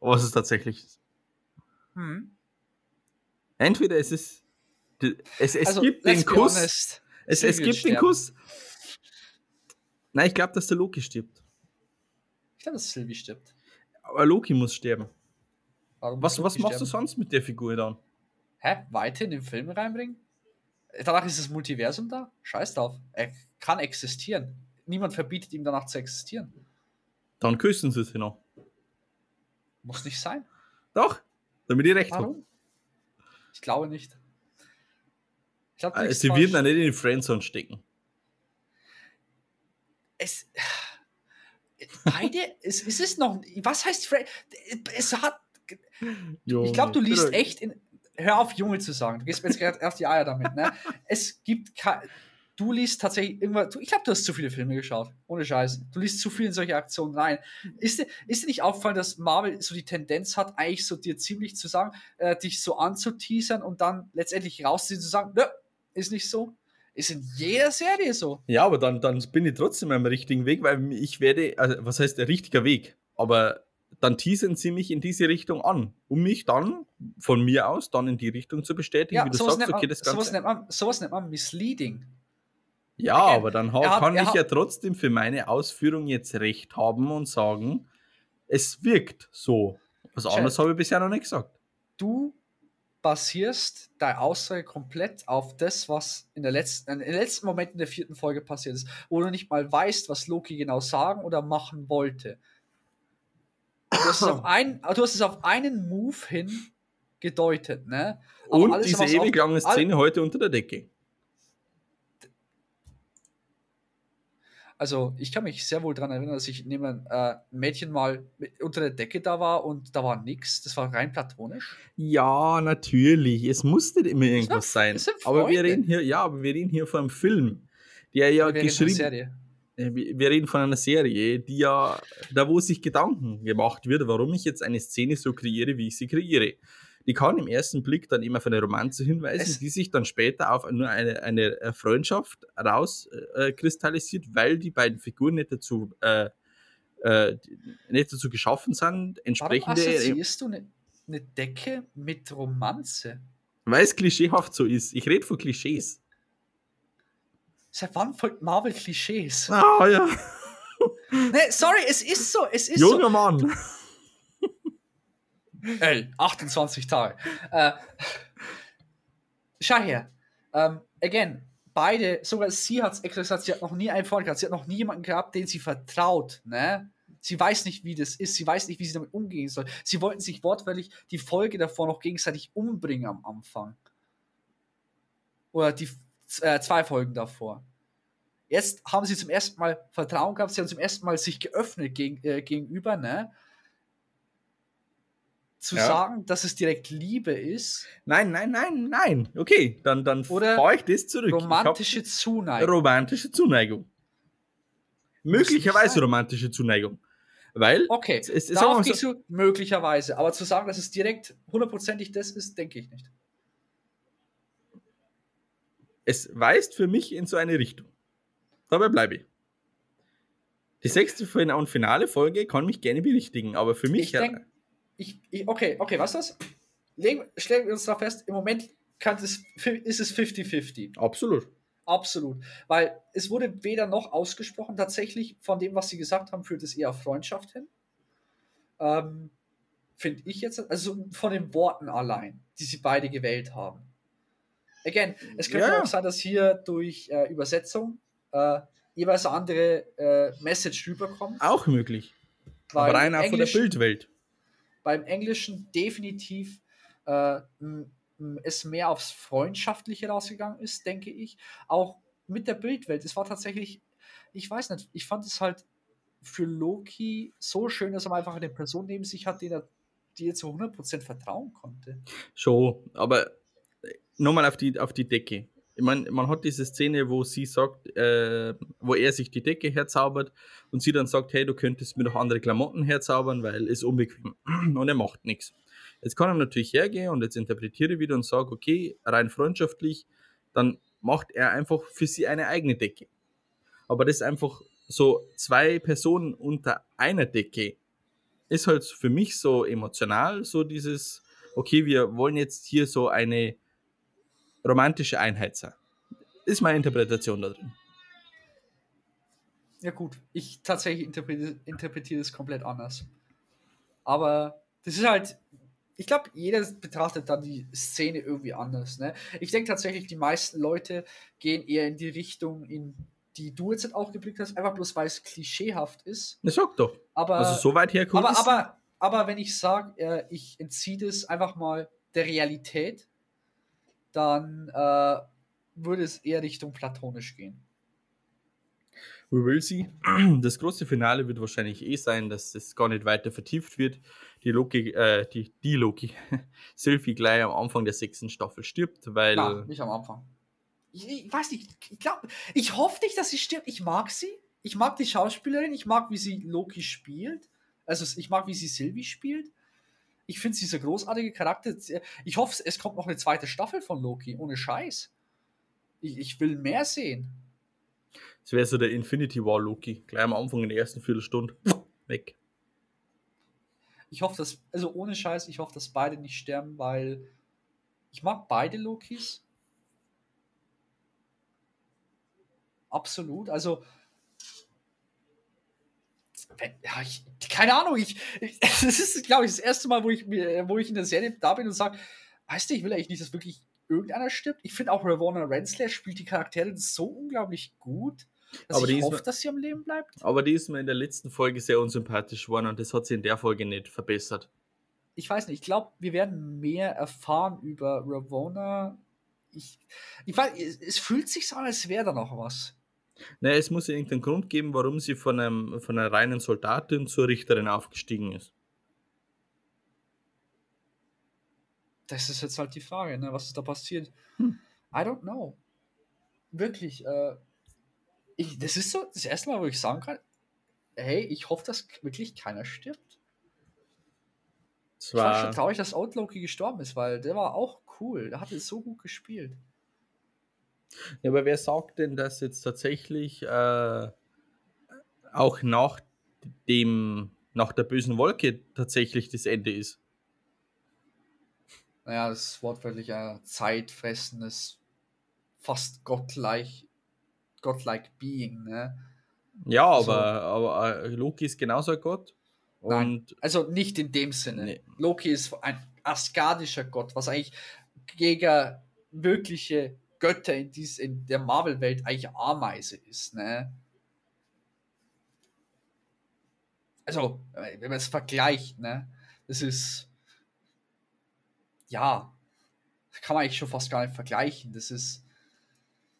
was es tatsächlich ist. Hm. Entweder es ist. Es, es Also, gibt den Kuss. honest, Es, es gibt den sterben. Kuss. Nein, ich glaube, dass der Loki stirbt. Ich glaube, dass Sylvie stirbt. Aber Loki muss sterben. Warum Was, was machst du sonst mit der Figur dann? Hä? Weiter in den Film reinbringen? Danach ist das Multiversum da? Scheiß drauf. Er kann existieren. Niemand verbietet ihm danach zu existieren. Dann küssen sie sich noch. Muss nicht sein. Doch, damit ich recht habe. Warum? Ich glaube nicht. Ich Äh, liegst Sie falsch. werden dann nicht in die Friendzone stecken. es. Beide, es, es ist noch. Was heißt Fre Es hat. Ich glaube, du liest echt in. Hör auf, Junge zu sagen. Du gehst mir jetzt gerade auf die Eier damit, ne? Es gibt kein. Du liest tatsächlich irgendwas. Du, ich glaube, du hast zu viele Filme geschaut. Ohne Scheiß. Du liest zu viel in solche Aktionen rein. Ist dir, ist dir nicht aufgefallen, dass Marvel so die Tendenz hat, eigentlich so dir ziemlich zu sagen, äh, dich so anzuteasern und dann letztendlich rausziehen zu sagen, nö, ist nicht so? Ist in jeder Serie so. Ja, aber dann, dann bin ich trotzdem am richtigen Weg, weil ich werde, also was heißt der richtige Weg? Aber dann teasern sie mich in diese Richtung an, um mich dann von mir aus dann in die Richtung zu bestätigen, Ja, wie du sowas, sagst, okay, das sowas, Ganze. nennt man, sowas nennt man misleading. Ja, Again, aber dann ha hat- kann ich ja trotzdem für meine Ausführung jetzt recht haben und sagen, es wirkt so. Was Chef. anderes habe ich bisher noch nicht gesagt. Du basierst deine Aussage komplett auf das, was in der letzten, in den letzten Momenten der vierten Folge passiert ist, wo du nicht mal weißt, was Loki genau sagen oder machen wollte. Du hast es auf, ein, du hast es auf einen Move hin gedeutet, ne? Aber Und alles, diese ewig lange Szene heute unter der Decke. Also, ich kann mich sehr wohl daran erinnern, dass ich neben äh, ein Mädchen mal unter der Decke da war und da war nix. Das war rein platonisch. Ja, natürlich. Es muss nicht immer irgendwas sein. Aber wir reden hier, ja, aber wir reden hier von einem Film, der ja geschrieben. Äh, Wir reden von einer Serie, die ja, da wo sich Gedanken gemacht wird, warum ich jetzt eine Szene so kreiere, wie ich sie kreiere. Die kann im ersten Blick dann immer auf eine Romanze hinweisen, Es- die sich dann später auf nur eine, eine äh, Freundschaft rauskristallisiert, äh, kristallisiert, weil die beiden Figuren nicht dazu äh, äh, nicht dazu geschaffen sind, Warum entsprechende. assoziierst du eine ne Decke mit Romanze? Weil es klischeehaft so ist. Ich rede von Klischees. Seit wann folgt Marvel Klischees? Ah ja. Nee, sorry, es ist so, es ist Junger Mann. so. Ey, 28 Tage. Äh, schau her. Ähm, again, beide, sogar sie hat es extra gesagt, sie hat noch nie einen Freund gehabt, sie hat noch nie jemanden gehabt, den sie vertraut, ne? Sie weiß nicht, wie das ist, sie weiß nicht, wie sie damit umgehen soll. Sie wollten sich wortwörtlich die Folge davor noch gegenseitig umbringen am Anfang. Oder die äh, zwei Folgen davor. Jetzt haben sie zum ersten Mal Vertrauen gehabt, sie haben zum ersten Mal sich geöffnet gegen, äh, gegenüber, ne? Zu Ja. sagen, dass es direkt Liebe ist, Nein, nein, nein, nein. Okay, dann, dann Oder ich das zurück. Hab- romantische Zuneigung. romantische Zuneigung. Möglicherweise romantische Zuneigung. Weil, Okay, es, es, darauf so, möglicherweise, aber zu sagen, dass es direkt hundertprozentig das ist, denke ich nicht. Es weist für mich in so eine Richtung. Dabei bleibe ich. Die sechste und finale Folge kann mich gerne berichtigen, aber für mich Ich denke, ich, ich, okay, okay, was ist das? Legen, stellen wir uns da fest, im Moment kann es, ist es 50-50. absolut. Absolut. Weil es wurde weder noch ausgesprochen. Tatsächlich, von dem, was sie gesagt haben, führt es eher auf Freundschaft hin. Ähm, Finde ich jetzt, also von den Worten allein, die sie beide gewählt haben. Again, es könnte ja. auch sein, dass hier durch äh, Übersetzung äh, jeweils eine andere äh, Message rüberkommt. Auch möglich. aber rein auch von der Bildwelt. beim Englischen definitiv äh, es mehr aufs Freundschaftliche rausgegangen ist, denke ich. Auch mit der Bildwelt. Es war tatsächlich, ich weiß nicht, ich fand es halt für Loki so schön, dass er einfach eine Person neben sich hat, die er, die er zu 100% vertrauen konnte. Schon, aber nochmal auf die, auf die Decke. Ich meine, man hat diese Szene, wo sie sagt, äh, wo er sich die Decke herzaubert und sie dann sagt, hey, du könntest mir noch andere Klamotten herzaubern, weil es unbequem. Und er macht nichts. Jetzt kann er natürlich hergehen und jetzt interpretiere wieder und sage, okay, rein freundschaftlich, dann macht er einfach für sie eine eigene Decke. Aber das einfach so zwei Personen unter einer Decke ist halt für mich so emotional, so dieses, okay, wir wollen jetzt hier so eine romantische Einheit sein. Ist meine Interpretation da drin. Ja, gut, ich tatsächlich interpretiere, interpretiere es komplett anders. Aber das ist halt, ich glaube, jeder betrachtet dann die Szene irgendwie anders. Ne? Ich denke tatsächlich, die meisten Leute gehen eher in die Richtung, in die du jetzt auch geblickt hast, einfach bloß weil es klischeehaft ist. Na, sag doch. Aber, Also so weit herkommt aber, aber, aber wenn ich sage, äh, ich entziehe das einfach mal der Realität, dann äh, würde es eher Richtung platonisch gehen. We will see. Das große Finale wird wahrscheinlich eh sein, dass es gar nicht weiter vertieft wird. Die Loki, äh, die, die Loki, Sylvie gleich am Anfang der sechsten Staffel stirbt, weil Na, nicht am Anfang. Ich, ich weiß nicht, ich glaube, ich hoffe nicht, dass sie stirbt. Ich mag sie. Ich mag die Schauspielerin. Ich mag, wie sie Loki spielt. Also ich mag, wie sie Sylvie spielt. Ich finde sie ist ein großartiger Charakter. Ich hoffe, es kommt noch eine zweite Staffel von Loki. Ohne Scheiß. Ich, ich will mehr sehen. es wäre so der Infinity War Loki. Gleich am Anfang in der ersten Viertelstunde weg. Ich hoffe, dass, also ohne Scheiß, ich hoffe, dass beide nicht sterben, weil ich mag beide Lokis. Absolut. Also, ja, ich, keine Ahnung, ich, das ist, glaube ich, das erste Mal, wo ich, wo ich in der Serie da bin und sage, weißt du, ich will eigentlich nicht, dass wirklich irgendeiner stirbt. Ich finde auch Ravonna Renslayer spielt die Charaktere so unglaublich gut, dass Aber ich hoffe, mir- dass sie am Leben bleibt. Aber die ist mir in der letzten Folge sehr unsympathisch geworden und das hat sie in der Folge nicht verbessert. ich weiß nicht, ich glaube, wir werden mehr erfahren über Ravonna. Ich, ich weiß, es, es fühlt sich so an, als wäre da noch was. Naja, es muss ja irgendeinen Grund geben, warum sie von, einem, von einer reinen Soldatin zur Richterin aufgestiegen ist. Das ist jetzt halt die Frage, ne? was ist da passiert? Hm. I don't know. Wirklich, äh, ich, das ist so das erste Mal, wo ich sagen kann, hey, ich hoffe, dass wirklich keiner stirbt. Es Ich war schon war, traurig, dass Outloki gestorben ist, weil der war auch cool. Der hatte so gut gespielt. Ja, aber wer sagt denn, dass jetzt tatsächlich äh, auch nach dem nach der bösen Wolke tatsächlich das Ende ist. Naja, das ist wortwörtlich ein zeitfressendes, fast gottlike, godlike Being, ne? Ja, also, aber, aber äh, Loki ist genauso ein Gott. Und nein, also nicht in dem Sinne. Nee. Loki ist ein asgardischer Gott, was eigentlich gegen wirkliche Götter in, dies, in der Marvel-Welt eigentlich Ameise ist, ne? Also, wenn man es vergleicht, ne? Das ist. Ja. Kann man eigentlich schon fast gar nicht vergleichen. Das ist.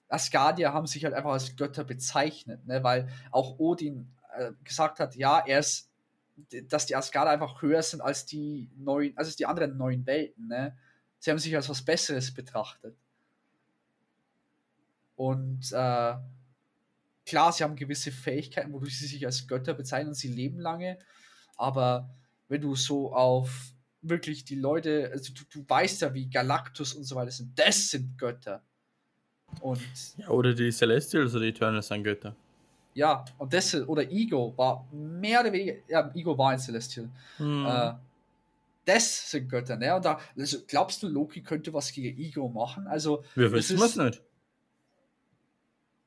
Asgardier haben sich halt einfach als Götter bezeichnet, ne? Weil auch Odin äh, gesagt hat, ja, er ist. Dass die Asgardier einfach höher sind als die neuen, als die anderen neuen Welten, ne? Sie haben sich als was Besseres betrachtet. Und äh, klar, sie haben gewisse Fähigkeiten, wodurch sie sich als Götter bezeichnen, sie leben lange, aber wenn du so auf wirklich die Leute, also du, du weißt ja, wie Galactus und so weiter sind, das sind Götter. Und ja, oder die Celestials oder die Eternals sind Götter. Ja, und das, oder Ego war mehr oder weniger, ja, Ego war ein Celestial. Hm. Äh, das sind Götter, ne? Und da, also glaubst du, Loki könnte was gegen Ego machen? Also, wir wissen es nicht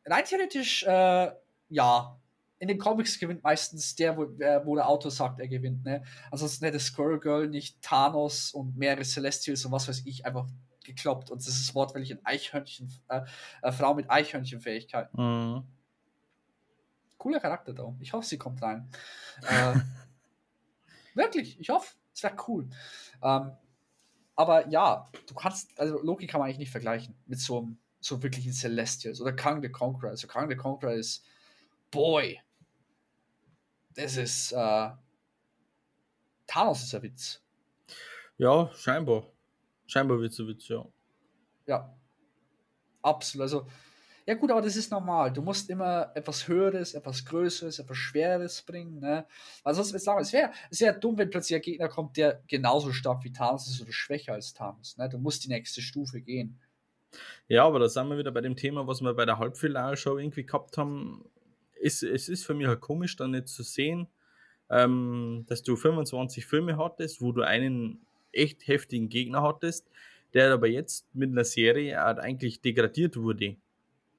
rein theoretisch, äh, ja. In den Comics gewinnt meistens der, wo, äh, wo der Autor sagt, er gewinnt. Ne? Ansonsten hätte Squirrel Girl nicht Thanos und mehrere Celestials und was weiß ich einfach gekloppt. Und das ist wortwörtlich ein Eichhörnchen, äh, eine Frau mit Eichhörnchenfähigkeiten. Mhm. Cooler Charakter da. Ich hoffe, sie kommt rein. äh, wirklich, ich hoffe, es wäre cool. Ähm, aber ja, du kannst, also Loki kann man eigentlich nicht vergleichen mit so einem so wirklich in Celestials oder Kang the Conqueror. Also Kang the Conqueror ist, boy, das ist, äh, Thanos ist ein Witz. Ja, scheinbar. Scheinbar wird es ein Witz, ja. Ja, absolut. Also, ja gut, aber das ist normal. Du musst immer etwas Höheres, etwas Größeres, etwas Schweres bringen. Ne? Weil sonst es wäre es wär dumm, wenn plötzlich ein Gegner kommt, der genauso stark wie Thanos ist oder schwächer als Thanos. Ne? Du musst die nächste Stufe gehen. Ja, aber da sind wir wieder bei dem Thema, was wir bei der Halbfinalshow irgendwie gehabt haben. Es, es ist für mich halt komisch, dann nicht zu sehen, ähm, dass du 25 Filme hattest, wo du einen echt heftigen Gegner hattest, der aber jetzt mit einer Serie halt eigentlich degradiert wurde.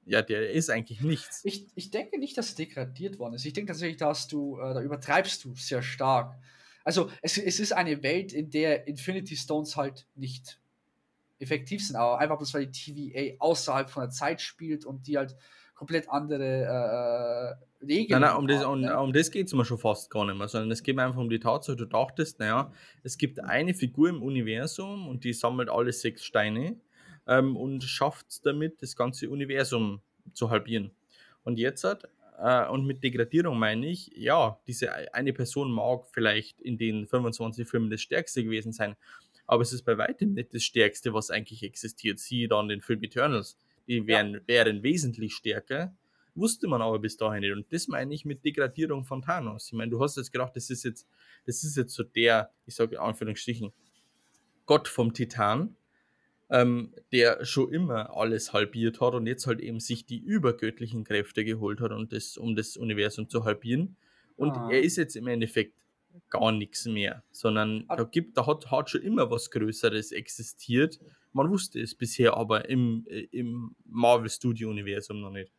Ja, der ist eigentlich nichts. Ich, ich denke nicht, dass es degradiert worden ist. Ich denke tatsächlich, dass du, äh, da übertreibst du sehr stark. Also es, es ist eine Welt, in der Infinity Stones halt nicht effektiv sind, aber einfach bloß, weil die TVA außerhalb von der Zeit spielt und die halt komplett andere äh, Regeln Nein, nein, um das, um, ne? um das geht es mir schon fast gar nicht mehr, sondern es geht mir einfach um die Tatsache, du dachtest, naja, es gibt eine Figur im Universum und die sammelt alle sechs Steine ähm, und schafft damit, das ganze Universum zu halbieren. Und jetzt hat, äh, und mit Degradierung meine ich, ja, diese eine Person mag vielleicht in den 25 Filmen das Stärkste gewesen sein, aber es ist bei weitem nicht das Stärkste, was eigentlich existiert. Siehe dann den Film Eternals. Die wären, ja. wären wesentlich stärker, wusste man aber bis dahin nicht. Und das meine ich mit Degradierung von Thanos. Ich meine, du hast jetzt gedacht, das ist jetzt, das ist jetzt so der, ich sage in Anführungsstrichen, Gott vom Titan, ähm, der schon immer alles halbiert hat und jetzt halt eben sich die übergöttlichen Kräfte geholt hat, und das, um das Universum zu halbieren. Und ah. er ist jetzt im Endeffekt gar nichts mehr, sondern da gibt, da hat, hat schon immer was Größeres existiert. Man wusste es bisher aber im, äh, im Marvel Studio Universum noch nicht.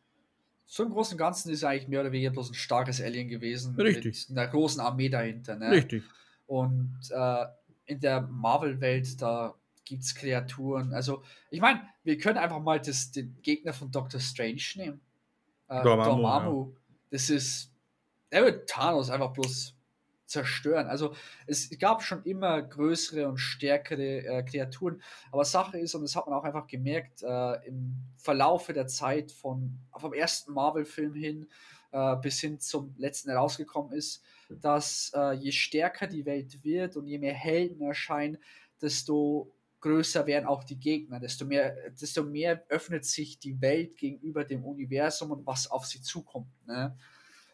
So im Großen und Ganzen ist er eigentlich mehr oder weniger bloß ein starkes Alien gewesen. Richtig. Mit einer großen Armee dahinter. Ne? Richtig. Und äh, in der Marvel-Welt, da gibt es Kreaturen. Also, ich meine, wir können einfach mal das, den Gegner von Doctor Strange nehmen. Äh, Dormammu. Dormammu. Ja. Das ist. Er wird Thanos einfach bloß zerstören. Also es gab schon immer größere und stärkere äh, Kreaturen, aber Sache ist, und das hat man auch einfach gemerkt, äh, im Verlaufe der Zeit von vom ersten Marvel-Film hin äh, bis hin zum letzten herausgekommen ist, dass äh, je stärker die Welt wird und je mehr Helden erscheinen, desto größer werden auch die Gegner, desto mehr, desto mehr öffnet sich die Welt gegenüber dem Universum und was auf sie zukommt. Ne?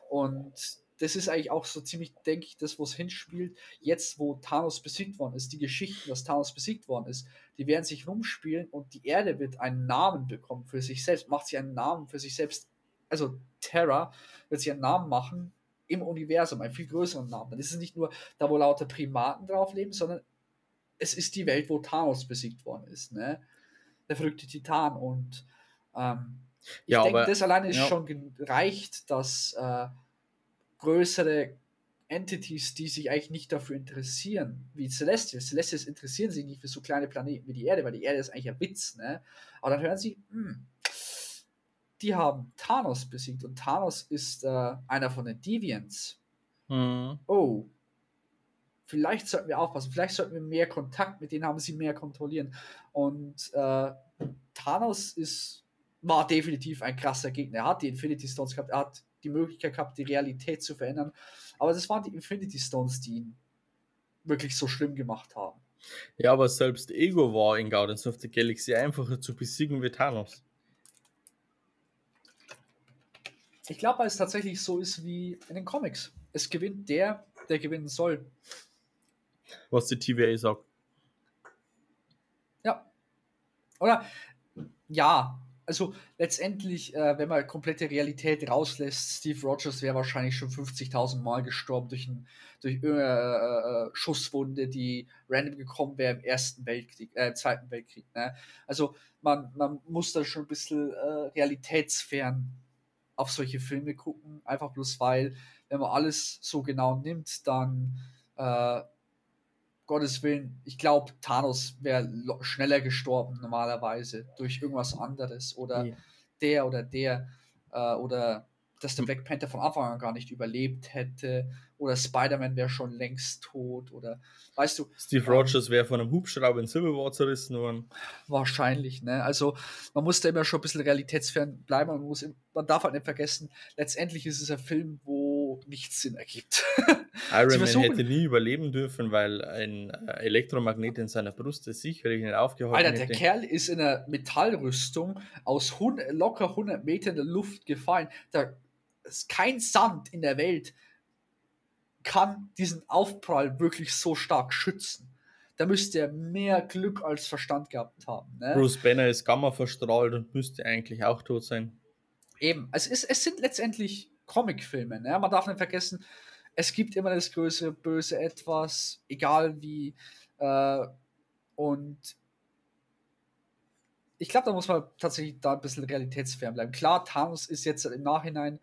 Und das ist eigentlich auch so ziemlich, denke ich, das, wo es hinspielt. Jetzt, wo Thanos besiegt worden ist, die Geschichten, dass Thanos besiegt worden ist, die werden sich rumspielen und die Erde wird einen Namen bekommen für sich selbst, macht sie einen Namen für sich selbst. Also Terra wird sich einen Namen machen im Universum, einen viel größeren Namen. Dann ist es nicht nur da, wo lauter Primaten drauf leben, sondern es ist die Welt, wo Thanos besiegt worden ist, ne? Der verrückte Titan. Und ähm, ich Ja, denke, das alleine ist ja. schon gereicht, dass äh, größere Entities, die sich eigentlich nicht dafür interessieren, wie Celestials. Celestials interessieren sich nicht für so kleine Planeten wie die Erde, weil die Erde ist eigentlich ein Witz, ne? Aber dann hören sie, hm, die haben Thanos besiegt und Thanos ist äh, einer von den Deviants. Mhm. Oh, vielleicht sollten wir aufpassen, vielleicht sollten wir mehr Kontakt mit denen haben, sie mehr kontrollieren. Und äh, Thanos ist, war definitiv ein krasser Gegner. Er hat die Infinity Stones gehabt, er hat die Möglichkeit gehabt, die Realität zu verändern. Aber das waren die Infinity Stones, die ihn wirklich so schlimm gemacht haben. Ja, aber selbst Ego war in Guardians of the Galaxy einfacher zu besiegen wie Thanos. Ich glaube, weil es tatsächlich so ist wie in den Comics. Es gewinnt der, der gewinnen soll. Was die TVA sagt. Ja. Oder ja, also letztendlich, äh, wenn man komplette Realität rauslässt, Steve Rogers wäre wahrscheinlich schon 50.000 Mal gestorben durch, ein, durch äh, äh, Schusswunde, die random gekommen wäre im Ersten Weltkrieg, äh, Zweiten Weltkrieg. Ne? Also man, man muss da schon ein bisschen äh, realitätsfern auf solche Filme gucken, einfach bloß weil, wenn man alles so genau nimmt, dann äh, Gottes Willen, ich glaube, Thanos wäre schneller gestorben normalerweise durch irgendwas anderes oder Ja. der oder der äh, oder dass der Black Panther von Anfang an gar nicht überlebt hätte oder Spider-Man wäre schon längst tot oder weißt du, Steve Ähm. Rogers wäre von einem Hubschrauber in Civil War zerrissen worden. wahrscheinlich, ne? Also man muss da immer schon ein bisschen realitätsfern bleiben, man, muss, im- man darf halt nicht vergessen, letztendlich ist es ein Film, wo nichts Sinn ergibt. Iron Man hätte nie überleben dürfen, weil ein äh, Elektromagnet in seiner Brust es sicherlich nicht aufgehalten Alter, der hätte. Kerl ist in einer Metallrüstung aus 100, locker 100 Meter in der Luft gefallen. Da ist kein Sand in der Welt kann diesen Aufprall wirklich so stark schützen. Da müsste er mehr Glück als Verstand gehabt haben. Ne? Bruce Banner ist Gamma verstrahlt und müsste eigentlich auch tot sein. Eben, es, ist, es sind letztendlich Comicfilme. Ne? Man darf nicht vergessen, es gibt immer das größere böse Etwas, egal wie. Äh, und ich glaube, da muss man tatsächlich da ein bisschen realitätsfern bleiben. Klar, Thanos ist jetzt im Nachhinein,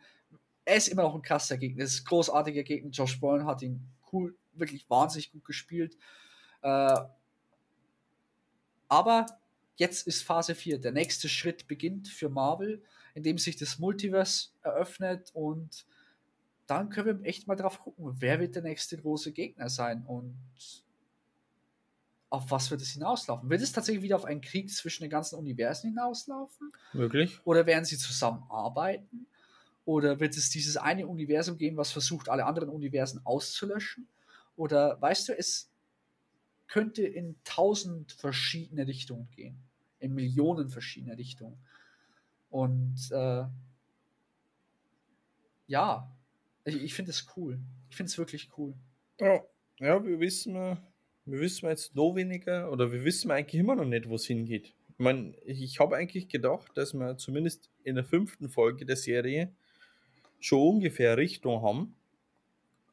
er ist immer noch ein krasser Gegner, ist ein großartiger Gegner. Josh Brolin hat ihn cool, wirklich wahnsinnig gut gespielt. Äh, aber jetzt ist Phase 4. Der nächste Schritt beginnt für Marvel, indem sich das Multiverse eröffnet und dann können wir echt mal drauf gucken, wer wird der nächste große Gegner sein und auf was wird es hinauslaufen? Wird es tatsächlich wieder auf einen Krieg zwischen den ganzen Universen hinauslaufen? Möglich? Oder werden sie zusammenarbeiten? Oder wird es dieses eine Universum geben, was versucht, alle anderen Universen auszulöschen? Oder weißt du, es könnte in tausend verschiedene Richtungen gehen. In Millionen verschiedene Richtungen. Und äh, ja, ich, ich finde es cool. Ich finde es wirklich cool. Ja, ja wir wissen, wir wissen jetzt noch weniger oder wir wissen eigentlich immer noch nicht, wo es hingeht. Ich meine, ich habe eigentlich gedacht, dass wir zumindest in der fünften Folge der Serie schon ungefähr Richtung haben,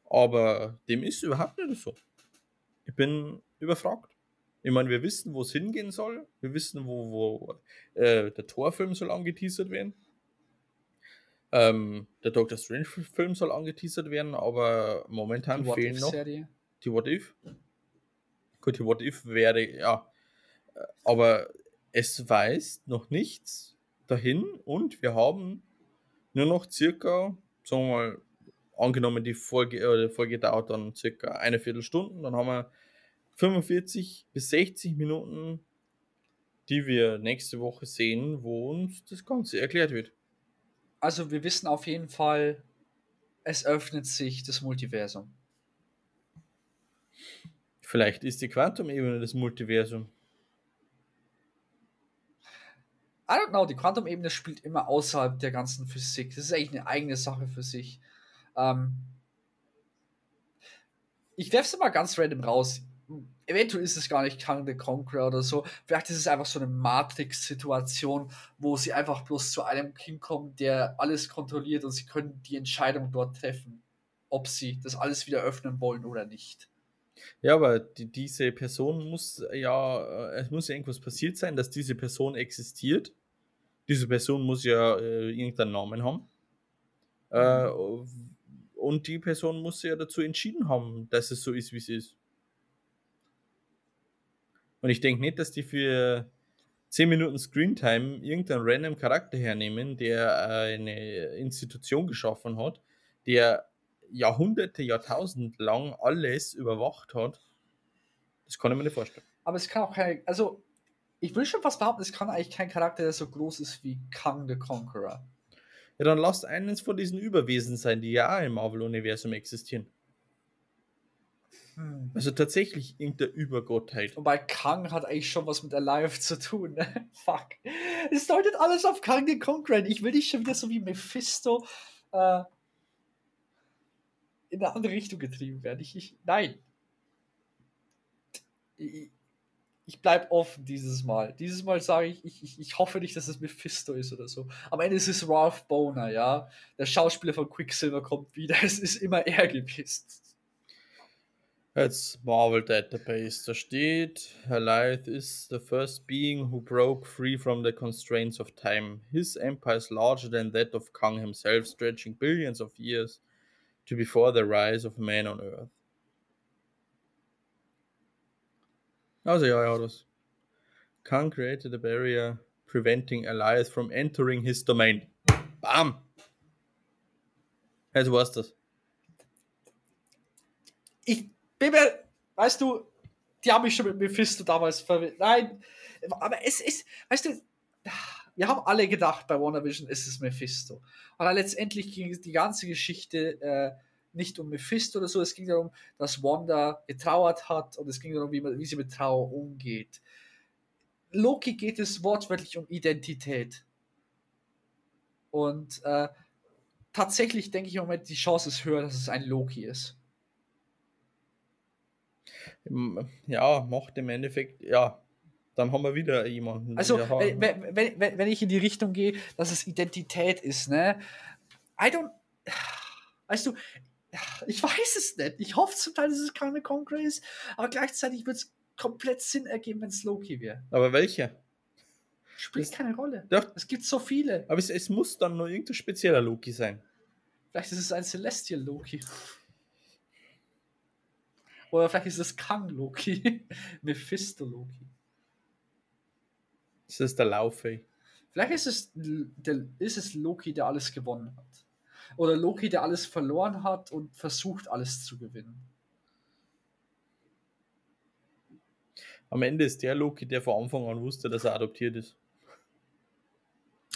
aber dem ist überhaupt nicht so. Ich bin überfragt. Ich meine, wir wissen, wo es hingehen soll. Wir wissen, wo, wo äh, der Torfilm soll angeteasert werden. Ähm, der Doctor Strange-Film soll angeteasert werden, aber momentan Die fehlen noch die What If. Gut, die What If wäre, ja. Aber es weist noch nichts dahin und wir haben nur noch circa, sagen wir mal, angenommen die Folge, äh, die Folge dauert dann circa eine Viertelstunde, dann haben wir 45 bis 60 Minuten, die wir nächste Woche sehen, wo uns das Ganze erklärt wird. Also wir wissen auf jeden Fall, es öffnet sich das Multiversum. Vielleicht ist die Quantum-Ebene das Multiversum. I don't know, die Quantum-Ebene spielt immer außerhalb der ganzen Physik. Das ist eigentlich eine eigene Sache für sich. Ähm ich werfe es mal ganz random raus. Eventuell ist es gar nicht Kang the Conqueror oder so. Vielleicht ist es einfach so eine Matrix-Situation, wo sie einfach bloß zu einem hinkommen, der alles kontrolliert und sie können die Entscheidung dort treffen. ob sie das alles wieder öffnen wollen oder nicht. Ja, aber die, diese Person muss ja, äh, es muss ja irgendwas passiert sein, dass diese Person existiert. Diese Person muss ja äh, irgendeinen Namen haben. Äh, und die Person muss ja dazu entschieden haben, dass es so ist, wie es ist. Und ich denke nicht, dass die für 10 Minuten Screentime irgendeinen random Charakter hernehmen, der eine Institution geschaffen hat, der Jahrhunderte, Jahrtausend lang alles überwacht hat. Das kann ich mir nicht vorstellen. Aber es kann auch kein, also ich will schon fast behaupten, es kann eigentlich kein Charakter, der so groß ist wie Kang the Conqueror. Ja, dann lasst eines von diesen Überwesen sein, die ja im Marvel-Universum existieren. Hm. Also tatsächlich irgendeine Übergottheit. Wobei Kang hat eigentlich schon was mit Alive zu tun. Ne? Fuck. Es deutet alles auf Kang den Conqueror. Ich will nicht schon wieder so wie Mephisto äh, in eine andere Richtung getrieben werden. Ich, ich nein. Ich, ich bleibe offen dieses Mal. Dieses Mal sage ich, ich, ich, ich hoffe nicht, dass es Mephisto ist oder so. Am Ende ist es Ralph Boner, ja. Der Schauspieler von Quicksilver kommt wieder. Es ist immer er gewesen. Jetzt Marvel Database. Da steht, Goliath is the first being who broke free from the constraints of time. His empire is larger than that of Kang himself, stretching billions of years to before the rise of man on earth. Also ja, ja, das. Khan created a barrier preventing Elias from entering his domain. Bam! Also war's das. Ich mir, weißt du, die haben mich schon mit Mephisto damals verwendet. Nein, aber es ist, weißt du, wir haben alle gedacht bei WandaVision, ist es Mephisto. Aber letztendlich ging die ganze Geschichte äh, nicht um Mephisto oder so, es ging darum, dass Wanda getrauert hat und es ging darum, wie, man, wie sie mit Trauer umgeht. Loki geht es wortwörtlich um Identität. Und äh, tatsächlich denke ich im Moment, die Chance ist höher, dass es ein Loki ist. Ja, macht im Endeffekt, ja, dann haben wir wieder jemanden. Also, wenn, wenn, wenn, ich in die Richtung gehe, dass es Identität ist, ne? I don't. Weißt du, ich weiß es nicht. Ich hoffe zum Teil, dass es keine ist, aber gleichzeitig wird es komplett Sinn ergeben, wenn es Loki wäre. Aber welcher? Spielt das, keine Rolle. Doch. Es gibt so viele. Aber es, es muss dann nur irgendein spezieller Loki sein. Vielleicht ist es ein Celestial Loki. Oder vielleicht ist es Kang Loki. Mephisto Loki. Ist der Laufe. Vielleicht ist es, der, ist es Loki, der alles gewonnen hat. Oder Loki, der alles verloren hat und versucht, alles zu gewinnen. Am Ende ist der Loki, der von Anfang an wusste, dass er adoptiert ist.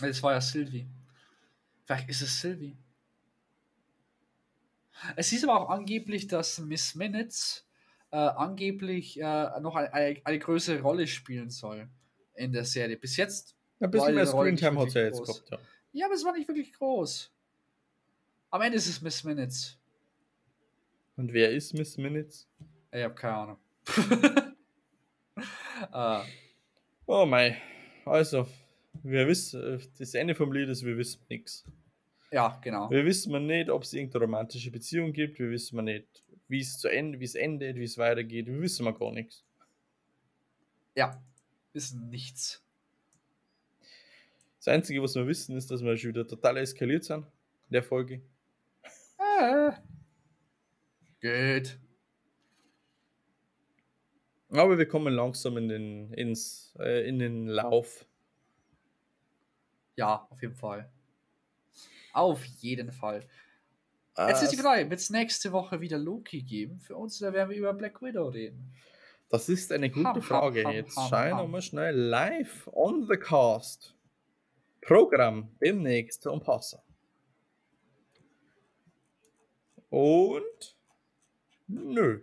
Es war ja Sylvie. Vielleicht ist es Sylvie. Es hieß aber auch angeblich, dass Miss Minutes äh, angeblich äh, noch eine, eine, eine, größere Rolle spielen soll in der Serie. Bis jetzt. Ein bisschen mehr Screentime hat sie ja jetzt gehabt, ja. Ja, aber es war nicht wirklich groß. Am Ende ist es Miss Minutes. Und wer ist Miss Minutes? Ich habe keine Ahnung. uh. Oh mein. Also, wir wissen, das Ende vom Lied ist, wir wissen nichts. Ja, genau. Wir wissen nicht, ob es irgendeine romantische Beziehung gibt. Wir wissen nicht, wie es zu Ende, wie es endet, wie es weitergeht. Wir wissen mal gar nichts. Ja, wissen nichts. Das Einzige, was wir wissen, ist, dass wir schon wieder total eskaliert sind in der Folge. Geht. Aber wir kommen langsam in den, ins, äh, in den Lauf. Ja, auf jeden Fall. Auf jeden Fall. Äh, Jetzt ist die Frage, wird es nächste Woche wieder Loki geben für uns oder werden wir über Black Widow reden? Das ist eine gute ham, Frage. Ham, Jetzt ham, schauen wir mal schnell live on the cast. Programm demnächst um Passen. Und nö.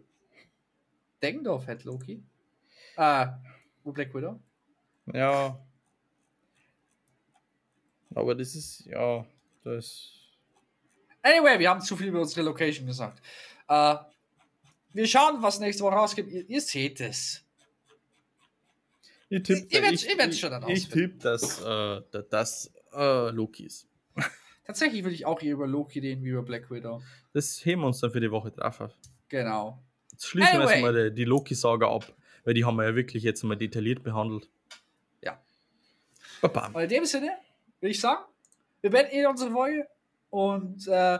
Deggendorf hat Loki. Ah, wo Black Widow? Ja. Aber das ist, ja, das. Anyway, wir haben zu viel über unsere Location gesagt. Uh, wir schauen, was nächste Woche rausgibt. Ihr, ihr seht es. Ich tippe, ich, ich, ich, ich, ich tippe, dass äh, das äh, Loki ist. Tatsächlich würde ich auch hier über Loki reden wie über Black Widow. Das heben wir uns dann für die Woche drauf auf. Genau. Jetzt schließen wir Anyway. erstmal die, die Loki-Saga ab, weil die haben wir ja wirklich jetzt mal detailliert behandelt. Ja. Baba. Und in dem Sinne würde ich sagen, wir beenden hier unsere Folge und äh,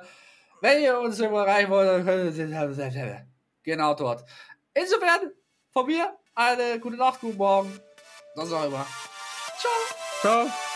wenn ihr uns überreichen wollt, dann könnt ihr genau dort. Insofern von mir eine gute Nacht, guten Morgen, was auch immer. Ciao. Ciao.